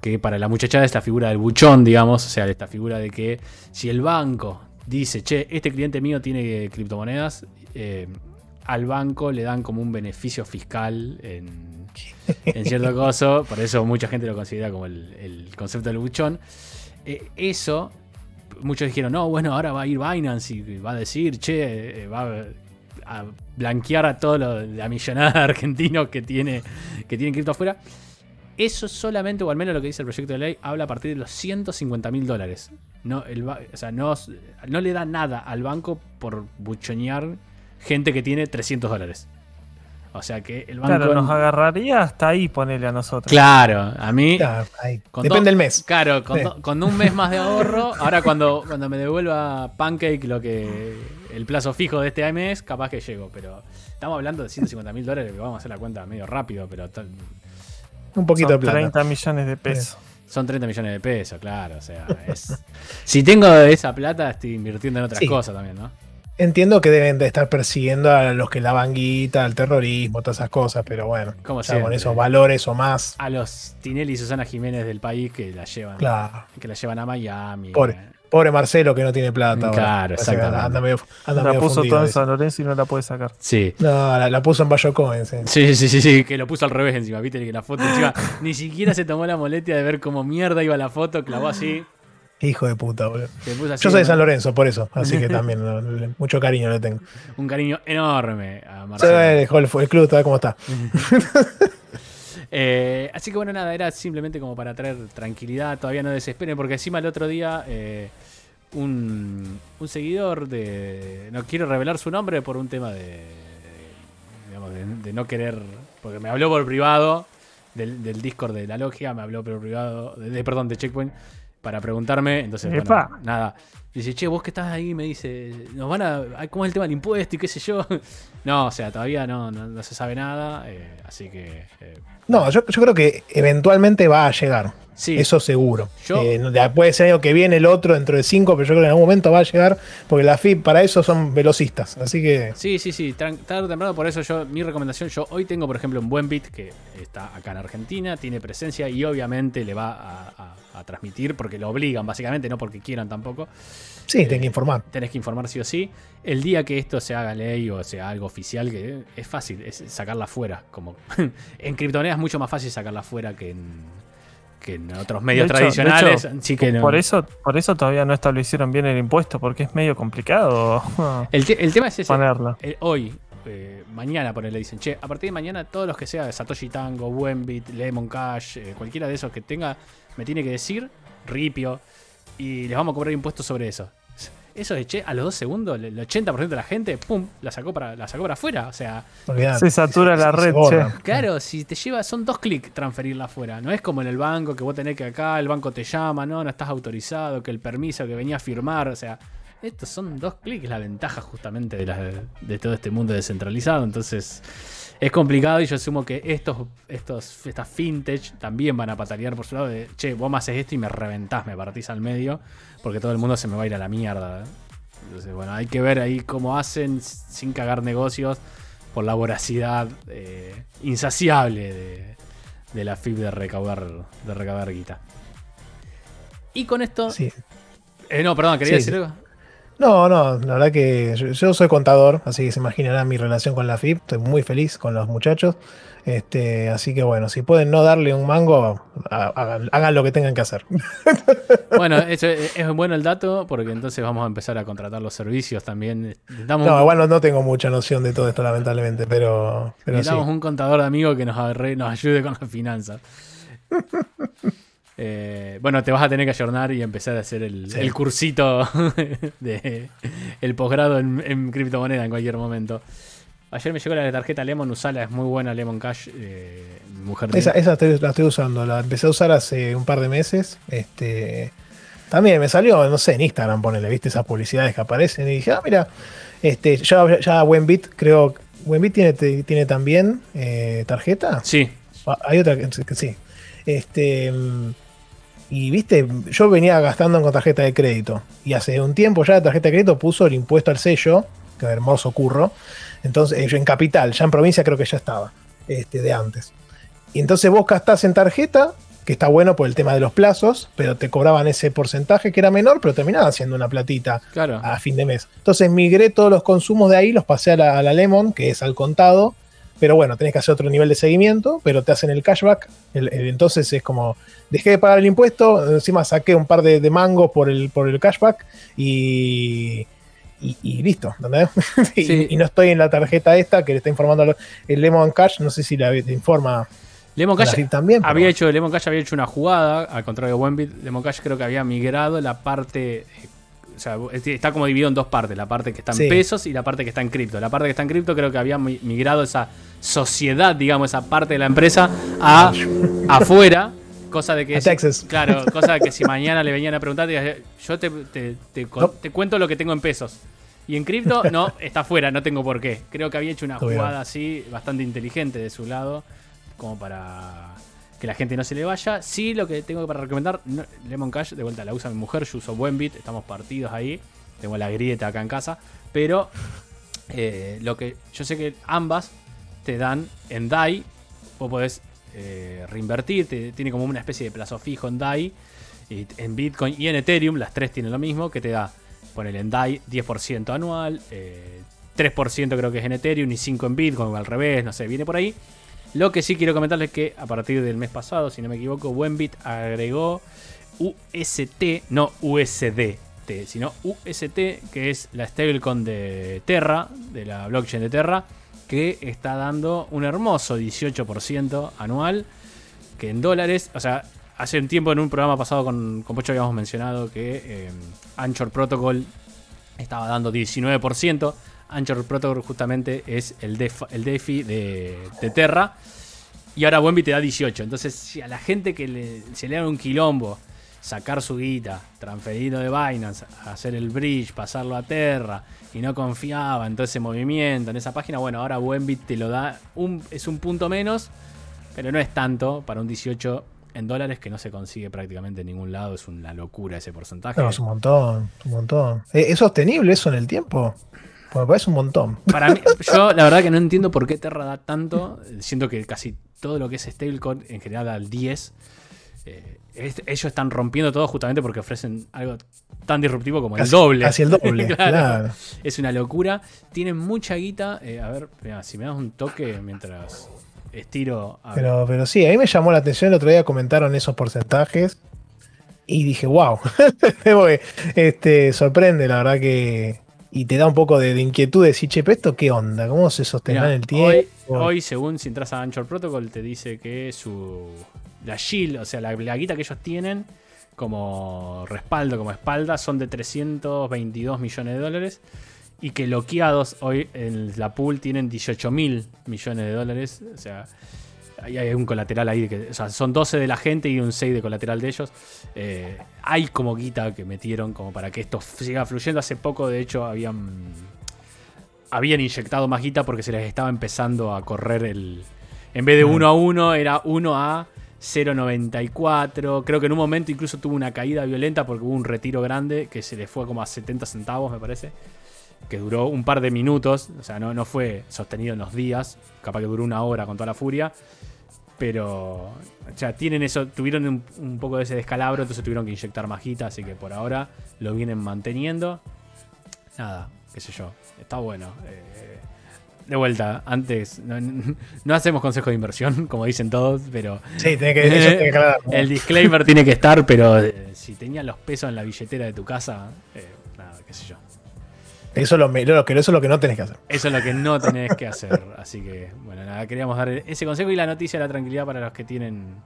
[SPEAKER 1] que para la muchachada es la figura del buchón, digamos, o sea, esta figura de que si el banco dice, che, este cliente mío tiene criptomonedas, eh, al banco le dan como un beneficio fiscal en, en cierto coso, por eso mucha gente lo considera como el, el concepto del buchón. Eh, eso, muchos dijeron, no, bueno, ahora va a ir Binance y va a decir, che, eh, va a, a blanquear a toda la millonada de argentinos que tiene, que tienen cripto afuera. Eso solamente, o al menos lo que dice el proyecto de ley, habla a partir de los 150 mil dólares. No, el, o sea, no, no le da nada al banco por buchonear gente que tiene 300 dólares. O sea que el banco.
[SPEAKER 2] Claro, nos agarraría hasta ahí ponerle a nosotros.
[SPEAKER 1] Claro, a mí.
[SPEAKER 3] Claro, ahí.
[SPEAKER 1] Con
[SPEAKER 3] Depende del mes.
[SPEAKER 1] Claro, con,
[SPEAKER 3] Sí.
[SPEAKER 1] do- con un mes más de ahorro. Ahora, cuando, cuando me devuelva Pancake lo que el plazo fijo de este mes, capaz que llego. Pero estamos hablando de 150 mil dólares, que vamos a hacer la cuenta medio rápido, pero tal-
[SPEAKER 3] Un poquito
[SPEAKER 2] Son
[SPEAKER 3] de plata.
[SPEAKER 2] 30 millones de pesos.
[SPEAKER 1] son 30 millones de pesos, claro. O sea, es. si tengo esa plata, estoy invirtiendo en otras
[SPEAKER 3] Sí.
[SPEAKER 1] cosas también, ¿no?
[SPEAKER 3] Entiendo que deben de estar persiguiendo a los que lavan guita, al terrorismo, todas esas cosas, pero bueno,
[SPEAKER 1] Como
[SPEAKER 3] con esos valores o más.
[SPEAKER 1] A los Tinelli y Susana Jiménez del país que la llevan,
[SPEAKER 3] Claro.
[SPEAKER 1] que la llevan a Miami.
[SPEAKER 3] Pobre. Pobre Marcelo que no tiene plata.
[SPEAKER 1] Claro, exactamente.
[SPEAKER 3] Anda medio, anda
[SPEAKER 2] La
[SPEAKER 3] medio
[SPEAKER 2] puso todo en. San Lorenzo y no la puede sacar.
[SPEAKER 1] Sí.
[SPEAKER 3] No, la, la puso en Bayo Cohen, sí.
[SPEAKER 1] Sí, sí, sí, sí, que lo puso al revés encima, viste que la foto encima ni siquiera se tomó la molestia de ver cómo mierda iba la foto, clavó así,
[SPEAKER 3] Hijo de puta, boludo.
[SPEAKER 1] así.
[SPEAKER 3] Yo soy de. San Lorenzo, por eso. Así que <laughs> también no, mucho cariño le tengo.
[SPEAKER 1] Un cariño enorme a Marcelo.
[SPEAKER 3] dejó el, el club, todavía cómo está. <laughs>
[SPEAKER 1] Eh, así que bueno, nada, era simplemente como para traer tranquilidad, todavía no desesperen, porque encima el otro día eh, un, un seguidor de... No quiero revelar su nombre por un tema de... digamos, de, de no querer... Porque me habló por privado del, del Discord de la logia, me habló por privado, de, de- perdón, de Checkpoint, para preguntarme, entonces, bueno, nada. Dice, che, vos que estás ahí, me dice, nos van a... ¿Cómo es el tema del impuesto y qué sé yo? <laughs> No, o sea, todavía no, no, no se sabe nada, eh, así que... eh,
[SPEAKER 3] No, yo, yo creo que eventualmente va a llegar.
[SPEAKER 1] Sí.
[SPEAKER 3] Eso seguro.
[SPEAKER 1] Yo-
[SPEAKER 3] Eh, puede ser año que viene, el otro, dentro de cinco, pero yo creo que en algún momento va a llegar, porque la FIP para eso son velocistas. Así que
[SPEAKER 1] Sí, sí, sí, tarde o temprano, por eso yo, mi recomendación, yo hoy tengo, por ejemplo, un buen bit que está acá en Argentina, tiene presencia y obviamente le va a, a- a transmitir porque lo obligan, básicamente, no porque quieran tampoco.
[SPEAKER 3] sí, tienen que informar.
[SPEAKER 1] Tenés que informar sí o sí. El día que esto se haga ley o sea algo oficial, que es fácil, es sacarla fuera. Como <laughs> en criptomonedas es mucho más fácil sacarla fuera que en, que en otros medios
[SPEAKER 2] hecho-
[SPEAKER 1] tradicionales.
[SPEAKER 2] hecho,
[SPEAKER 1] sí que no.
[SPEAKER 2] Por eso, por eso todavía no establecieron bien el impuesto, porque es medio complicado <laughs>
[SPEAKER 1] el, te- el tema es ese.
[SPEAKER 2] ponerlo.
[SPEAKER 1] Eh, hoy, eh, mañana, ponele, dicen, che, a partir de mañana todos los que sea Satoshi Tango, Buenbit, Lemon Cash, eh, cualquiera de esos que tenga, me tiene que decir, Ripio, y les vamos a cobrar impuestos sobre eso. Eso de che, a los dos segundos, el 80% de la gente, pum, la sacó para, la sacó para afuera. O sea,
[SPEAKER 3] Olvidate.
[SPEAKER 2] Se satura la red,
[SPEAKER 3] borra.
[SPEAKER 1] claro, si te lleva, son dos clics transferirla afuera. No es como en el banco, que vos tenés que acá, el banco te llama, no, no estás autorizado, que el permiso que venía a firmar, o sea, estos son dos clics, la ventaja justamente de, la- de todo este mundo descentralizado. Entonces, es complicado y yo asumo que estos, estos, estas fintech también van a patalear por su lado de, che, vos me haces esto y me reventás, me partís al medio, porque todo el mundo se me va a ir a la mierda. Entonces, bueno, hay que ver ahí cómo hacen sin cagar negocios por la voracidad eh, insaciable de, de la FIP de recaudar, de recaudar guita. Y con esto.
[SPEAKER 3] Sí.
[SPEAKER 1] eh, no, perdón, quería
[SPEAKER 3] Sí,
[SPEAKER 1] decir algo.
[SPEAKER 3] No, no, la verdad que yo, yo soy contador, así que se imaginarán mi relación con la FIP. Estoy muy feliz con los muchachos. Este, así que bueno, si pueden no darle un mango, ha- hagan, hagan lo que tengan que hacer. <laughs>
[SPEAKER 1] Bueno, eso es, es bueno el dato, porque entonces vamos a empezar a contratar los servicios también.
[SPEAKER 3] No,
[SPEAKER 1] un,
[SPEAKER 3] igual no, no tengo mucha noción de todo esto, lamentablemente, pero, pero sí.
[SPEAKER 1] necesitamos un contador de amigos que nos, arre- nos ayude con las finanzas. <laughs> Eh, bueno, te vas a tener que ayornar y empezar a hacer el,
[SPEAKER 3] Sí.
[SPEAKER 1] el cursito <laughs> de el posgrado en, en criptomoneda en cualquier momento. Ayer me llegó la tarjeta Lemon, usala, es muy buena Lemon Cash. eh, mujer
[SPEAKER 3] Esa, esa estoy- la estoy usando, la empecé a usar hace un par de meses. Este, también me salió, no sé, en Instagram, ponele, viste esas publicidades que aparecen y dije, ah, mira, este, ya, ya Buenbit, creo, Buenbit tiene, tiene también eh, tarjeta.
[SPEAKER 1] Sí,
[SPEAKER 3] Ah, Hay otra que, sí. Este, y viste, yo venía gastando con tarjeta de crédito. Y hace un tiempo ya la tarjeta de crédito puso el impuesto al sello, que hermoso curro. Entonces, eh, yo en capital, ya en provincia creo que ya estaba, este, de antes. Y entonces vos gastás en tarjeta, que está bueno por el tema de los plazos, pero te cobraban ese porcentaje que era menor, pero terminaba siendo una platita
[SPEAKER 1] claro.
[SPEAKER 3] a fin de mes. Entonces migré todos los consumos de ahí, los pasé a la, a la Lemon, que es al contado, pero bueno, tenés que hacer otro nivel de seguimiento, pero te hacen el cashback. entonces es como, dejé de pagar el impuesto, encima saqué un par de, mangos por el, por el cashback y, y, listo, <laughs> y, no estoy en la tarjeta esta que le está informando el Lemon Cash, no sé si la, te informa.
[SPEAKER 1] Lemon Cash también, había hecho, Lemon Cash había hecho una jugada, al contrario de Wenbit, Lemon Cash creo que había migrado la parte o sea, está como dividido en dos partes, la parte que está en pesos y la parte que está en cripto. La parte que está en cripto creo que había migrado esa sociedad, digamos, esa parte de la empresa a <laughs> afuera. Cosa de que. Si, claro, cosa de que si <laughs> mañana le venían a preguntar, yo te, te, cuento lo que tengo en pesos. Y en cripto, <laughs> no, está afuera, no tengo por qué. Creo que había hecho una jugada así, bastante inteligente de su lado, como para que la gente no se le vaya. Sí, lo que tengo para recomendar, Lemon Cash, de vuelta la usa mi mujer, yo uso Buenbit, estamos partidos ahí, tengo la grieta acá en casa, pero eh, lo que yo sé que ambas te dan en DAI, vos podés eh, reinvertir, tiene como una especie de plazo fijo en DAI, en Bitcoin y en Ethereum, las tres tienen lo mismo, que te da, poner en DAI 10% anual, 3% eh, creo que es en Ethereum y 5% en Bitcoin, o al revés, no sé, viene por ahí. Lo que sí quiero comentarles es que a partir del mes pasado, si no me equivoco, Buenbit agregó UST, no USDT, sino UST, que es la stablecoin de Terra, de la blockchain de Terra, que está dando un hermoso 18% anual, que en dólares, o sea, hace un tiempo en un programa pasado con, con Pocho habíamos mencionado que eh, Anchor Protocol estaba dando 19%. Anchor Protocol justamente es el, el DeFi de, Terra. Y ahora Buenbit te da 18. Entonces, si a la gente que le, se le da un quilombo sacar su guita, transferirlo de Binance, hacer el bridge, pasarlo a Terra, y no confiaba en todo ese movimiento, en esa página, bueno, ahora Buenbit te lo da, un, es un punto menos, pero no es tanto para un 18 en dólares que no se consigue prácticamente en ningún lado, es una locura ese porcentaje.
[SPEAKER 3] es un montón, un montón. ¿Es sostenible eso en el tiempo? Pues me parece un montón.
[SPEAKER 1] Para mí, <laughs> yo la verdad que no entiendo por qué Terra da tanto. Siento que casi todo lo que es stablecoin en general da al 10. Eh, ellos están rompiendo todo justamente porque ofrecen algo tan disruptivo como el doble.
[SPEAKER 3] Casi el doble, <laughs> claro,
[SPEAKER 1] Es una locura. Tienen mucha guita. Eh, a ver, si me das un toque mientras estiro.
[SPEAKER 3] pero, pero sí, a mí me llamó la atención. El otro día comentaron esos porcentajes. Y dije, wow. <laughs> este, sorprende, la verdad que y te da un poco de, inquietud de decir, che, ¿esto qué onda? ¿Cómo se sostendrá en el tiempo?
[SPEAKER 1] Hoy, según si entras a Anchor Protocol, te dice que su. La Shield, o sea, la, guita que ellos tienen como respaldo, como espalda, son de 322 millones de dólares. Y que loqueados hoy en la pool tienen 18 mil millones de dólares. O sea, hay un colateral ahí, que, o sea, son 12 de la gente y un 6 de colateral de ellos. Eh, hay como guita que metieron como para que esto siga fluyendo. Hace poco, de hecho, habían, habían inyectado más guita porque se les estaba empezando a correr el... En vez de 1 a 1, era 1 a 0.94. Creo que en un momento incluso tuvo una caída violenta porque hubo un retiro grande que se le fue como a 70 centavos, me parece. Que duró un par de minutos. O sea, no, no fue sostenido en los días. Capaz que duró una hora con toda la furia. Pero, o sea, tienen eso, tuvieron un, poco de ese descalabro, entonces tuvieron que inyectar majita, así que por ahora lo vienen manteniendo. Nada, qué sé yo, está bueno. Eh, de vuelta, antes, no, <laughs> hacemos consejo de inversión, <laughs> como dicen todos, pero.
[SPEAKER 3] Sí, tiene que,
[SPEAKER 1] El disclaimer tiene que estar, pero eh, si tenías los pesos en la billetera de tu casa, eh, nada, qué sé yo.
[SPEAKER 3] Eso es lo, que, eso es lo que no tenés que hacer.
[SPEAKER 1] Eso es lo que no tenés que hacer. Así que, bueno, nada, queríamos dar ese consejo y la noticia de la tranquilidad para los que tienen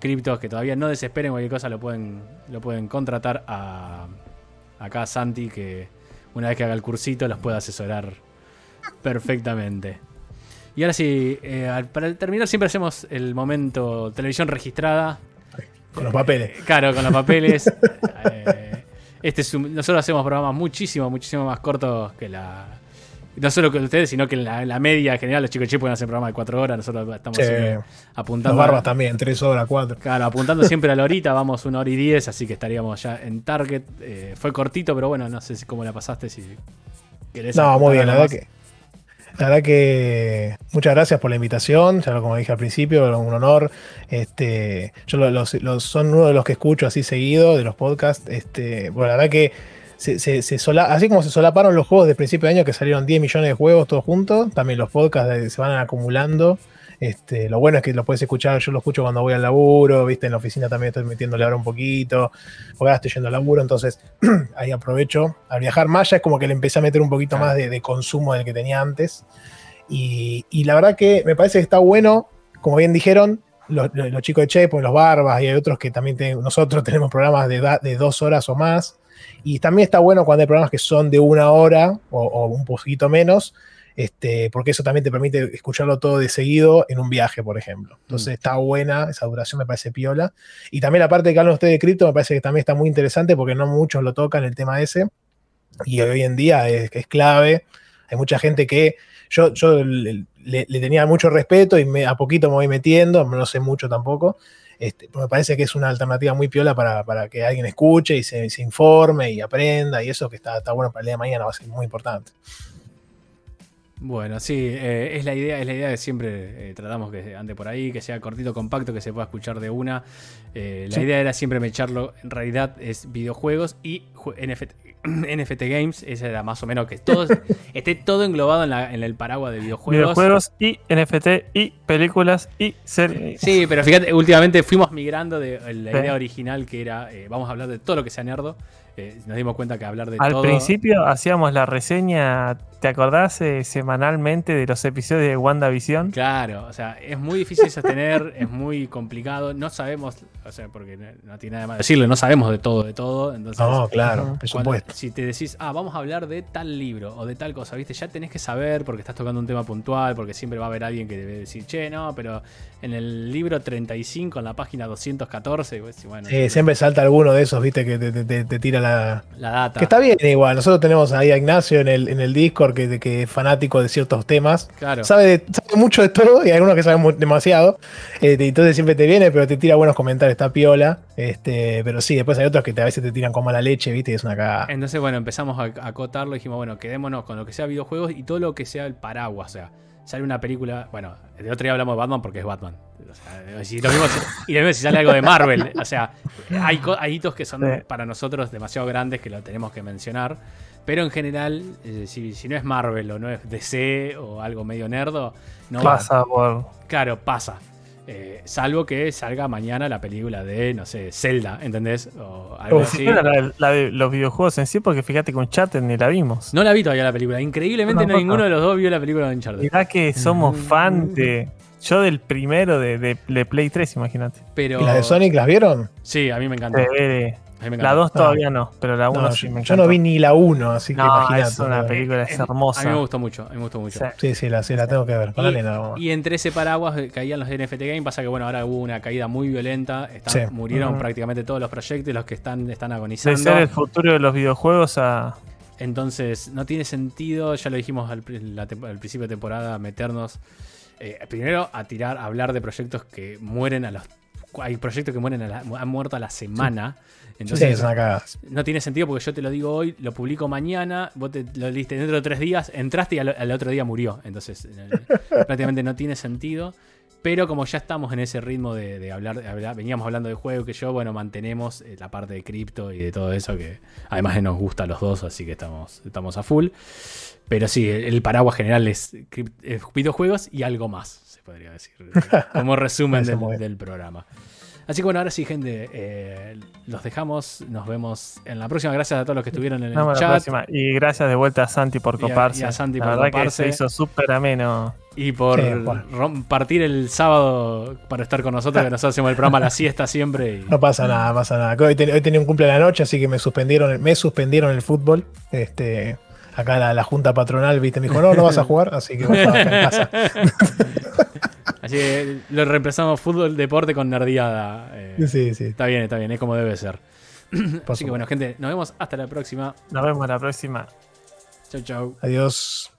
[SPEAKER 1] criptos que todavía no desesperen cualquier cosa, lo pueden, lo pueden contratar a acá a Santi, que una vez que haga el cursito los puede asesorar perfectamente. Y ahora sí, eh, para terminar siempre hacemos el momento televisión registrada.
[SPEAKER 3] Con los papeles.
[SPEAKER 1] Claro, con los papeles. <laughs> eh, este nosotros hacemos programas muchísimo, muchísimo más cortos que la. No solo que ustedes, sino que en la, media en general, los chicos chicos pueden hacer programas de cuatro horas. Nosotros estamos apuntando.
[SPEAKER 3] Los barbas también, tres horas, cuatro.
[SPEAKER 1] Claro, apuntando siempre a la horita, vamos una hora y diez, así que estaríamos ya en target. Eh, fue cortito, pero bueno, no sé cómo la pasaste. Si
[SPEAKER 3] querés. No, muy bien, la verdad que la verdad que muchas gracias por la invitación, ya lo como dije al principio, un honor. Este, yo los, son uno de los que escucho así seguido de los podcasts. Este, bueno, la verdad que se, se- se sola- así como se solaparon los juegos de principio de año que salieron 10 millones de juegos todos juntos, también los podcasts se van acumulando. Este, lo bueno es que lo puedes escuchar, yo lo escucho cuando voy al laburo, viste, en la oficina también estoy metiéndole ahora un poquito, ahora estoy yendo al laburo, entonces <clears throat> ahí aprovecho. Al viajar más ya es como que le empecé a meter un poquito más de, de consumo del que tenía antes. Y, y la verdad que me parece que está bueno, como bien dijeron, los, chicos de Chepo, los Barbas, y hay otros que también nosotros <laughs> tenemos programas de, da- de dos horas o más. Y también está bueno cuando hay programas que son de una hora o, o un poquito menos, este, porque eso también te permite escucharlo todo de seguido en un viaje, por ejemplo. Entonces está buena, esa duración me parece piola. Y también la parte que hablan ustedes de cripto me parece que también está muy interesante porque no muchos lo tocan el tema ese. Y hoy en día es, es clave. Hay mucha gente que yo, yo le, le- tenía mucho respeto y me- a poquito me voy metiendo, no sé mucho tampoco. Este, me parece que es una alternativa muy piola para, para que alguien escuche y se, se informe y aprenda y eso que está, está bueno para el día de mañana, va a ser muy importante.
[SPEAKER 1] Bueno, sí, eh, es la idea, es la idea que siempre eh, tratamos que ande por ahí, que sea cortito, compacto, que se pueda escuchar de una. Eh, la
[SPEAKER 3] Sí.
[SPEAKER 1] idea era siempre mecharlo, en realidad es videojuegos y NFT, <clears throat> NFT Games, esa era más o menos que todo, <laughs> esté todo englobado en, la- en el paraguas de videojuegos.
[SPEAKER 2] Videojuegos y NFT y películas y series.
[SPEAKER 1] Sí, pero fíjate, últimamente fuimos migrando de la
[SPEAKER 2] Sí.
[SPEAKER 1] idea original que era, eh, vamos a hablar de todo lo que sea nerdo. Eh, nos dimos cuenta que hablar de
[SPEAKER 2] Al
[SPEAKER 1] todo...
[SPEAKER 2] principio hacíamos la reseña, ¿te acordás? Eh, semanalmente de los episodios de WandaVision.
[SPEAKER 1] Claro, o sea, es muy difícil sostener, <laughs> es muy complicado, no sabemos, o sea, porque no, no tiene nada más decirle, no sabemos de todo, de todo, entonces...
[SPEAKER 3] No, claro, por supuesto.
[SPEAKER 1] si te decís, ah, vamos a hablar de tal libro o de tal cosa, ¿viste? Ya tenés que saber porque estás tocando un tema puntual, porque siempre va a haber alguien que debe decir, che, no, pero en el libro 35, en la página 214, y vos decís, bueno,
[SPEAKER 3] Sí, siempre salta alguno de esos, viste, que te, te- te- te tira la.
[SPEAKER 1] la data.
[SPEAKER 3] Que está bien igual. Nosotros tenemos ahí a Ignacio en el, en el Discord que, que es fanático de ciertos temas.
[SPEAKER 1] Claro.
[SPEAKER 3] Sabe, de- sabe mucho de todo y hay algunos que saben demasiado. Eh, y entonces siempre te viene, pero te tira buenos comentarios, está piola. Este, pero sí, después hay otros que te- a veces te tiran como la leche, viste, y es una cagada.
[SPEAKER 1] Entonces, bueno, empezamos a a acotarlo y dijimos, bueno, quedémonos con lo que sea videojuegos y todo lo que sea el paraguas. O sea, sale una película. Bueno, el otro día hablamos de Batman porque es Batman. O sea, si lo mismo, si- y lo mismo si sale algo de Marvel. O sea, hay, hay hitos que son
[SPEAKER 2] Sí.
[SPEAKER 1] para nosotros demasiado grandes que lo tenemos que mencionar. Pero en general, eh, si, si no es Marvel o no es DC o algo medio nerdo, no.
[SPEAKER 2] Pasa por.
[SPEAKER 1] Claro, pasa. Eh, salvo que salga mañana la película de, no sé, Zelda, ¿entendés? O algo así.
[SPEAKER 2] la, la de los videojuegos en sí, porque fíjate que Uncharted ni la vimos.
[SPEAKER 1] No la vi todavía la película. Increíblemente
[SPEAKER 2] No,
[SPEAKER 1] no,
[SPEAKER 2] no,
[SPEAKER 1] ninguno
[SPEAKER 2] no.
[SPEAKER 1] de los dos vio la película de Uncharted.
[SPEAKER 2] Mirá que somos fan de. Yo del primero de, de- de Play 3, imagínate.
[SPEAKER 1] Pero...
[SPEAKER 3] ¿Y las de Sonic las vieron?
[SPEAKER 1] Sí, a mí me encantó. Me
[SPEAKER 2] La
[SPEAKER 1] encantó.
[SPEAKER 2] 2 todavía no, pero la 1
[SPEAKER 3] No,
[SPEAKER 2] sí
[SPEAKER 3] yo,
[SPEAKER 2] me
[SPEAKER 3] yo
[SPEAKER 2] encantó.
[SPEAKER 3] no vi ni la 1, así que
[SPEAKER 2] No,
[SPEAKER 3] imagínate.
[SPEAKER 2] es una película, es hermosa.
[SPEAKER 1] A mí me gustó mucho, a mí me gustó mucho.
[SPEAKER 2] Sí.
[SPEAKER 3] Sí, sí, la, sí, la tengo que ver. Con la
[SPEAKER 1] Y,
[SPEAKER 3] nena, vamos.
[SPEAKER 1] y entre ese paraguas caían los NFT Game. Pasa que bueno, ahora hubo una caída muy violenta. Están-
[SPEAKER 3] Sí.
[SPEAKER 1] Murieron prácticamente todos los proyectos, los que están, están
[SPEAKER 2] de
[SPEAKER 1] agonizando.
[SPEAKER 2] ser el futuro de los videojuegos a.
[SPEAKER 1] Entonces, no tiene sentido, ya lo dijimos al, la principio de temporada, meternos eh, primero a tirar, a hablar de proyectos que mueren a los. Hay proyectos que mueren a la- han muerto a la semana.
[SPEAKER 3] Sí,
[SPEAKER 1] Entonces,
[SPEAKER 3] es una cagada.
[SPEAKER 1] no tiene sentido porque yo te lo digo hoy, lo publico mañana, vos te lo leíste dentro de tres días, entraste y al, al otro día murió. Entonces, eh, <laughs> prácticamente no tiene sentido. Pero como ya estamos en ese ritmo de, de hablar, de hablar- veníamos hablando de juego que yo, bueno, mantenemos eh, la parte de cripto y de todo eso que además nos gusta a los dos, así que estamos, estamos a full. Pero sí, el, el paraguas general es, es videojuegos y algo más, se podría decir, <laughs> como resumen del programa. Así que bueno, ahora sí, gente, eh, los dejamos, nos vemos en la próxima. Gracias a todos los que estuvieron en el
[SPEAKER 2] la
[SPEAKER 1] chat.
[SPEAKER 2] Y gracias de vuelta a Santi por
[SPEAKER 1] Y a-
[SPEAKER 2] coparse.
[SPEAKER 1] y a Santi
[SPEAKER 2] la
[SPEAKER 1] por
[SPEAKER 2] verdad
[SPEAKER 1] coparse.
[SPEAKER 2] que se hizo súper ameno.
[SPEAKER 1] Y por
[SPEAKER 3] Sí,
[SPEAKER 1] partir el sábado para estar con nosotros, que <laughs> nosotros hacemos el programa a la siesta siempre. y-
[SPEAKER 3] No pasa nada, pasa nada. Hoy, ten- hoy tenía un cumple a la noche, así que me suspendieron, me suspendieron el fútbol. Este, acá la, la junta patronal, viste, me dijo, no, no vas a <laughs> jugar, así que vas a estar en casa. <laughs>
[SPEAKER 1] Así que lo reemplazamos fútbol, deporte con nerdiada. eh.
[SPEAKER 3] Sí, sí.
[SPEAKER 1] Está bien, está bien, es como debe ser. <clears throat>
[SPEAKER 3] por
[SPEAKER 1] Así que bueno, gente, nos vemos hasta la próxima.
[SPEAKER 2] Nos vemos la próxima.
[SPEAKER 1] Chau, chau.
[SPEAKER 3] Adiós.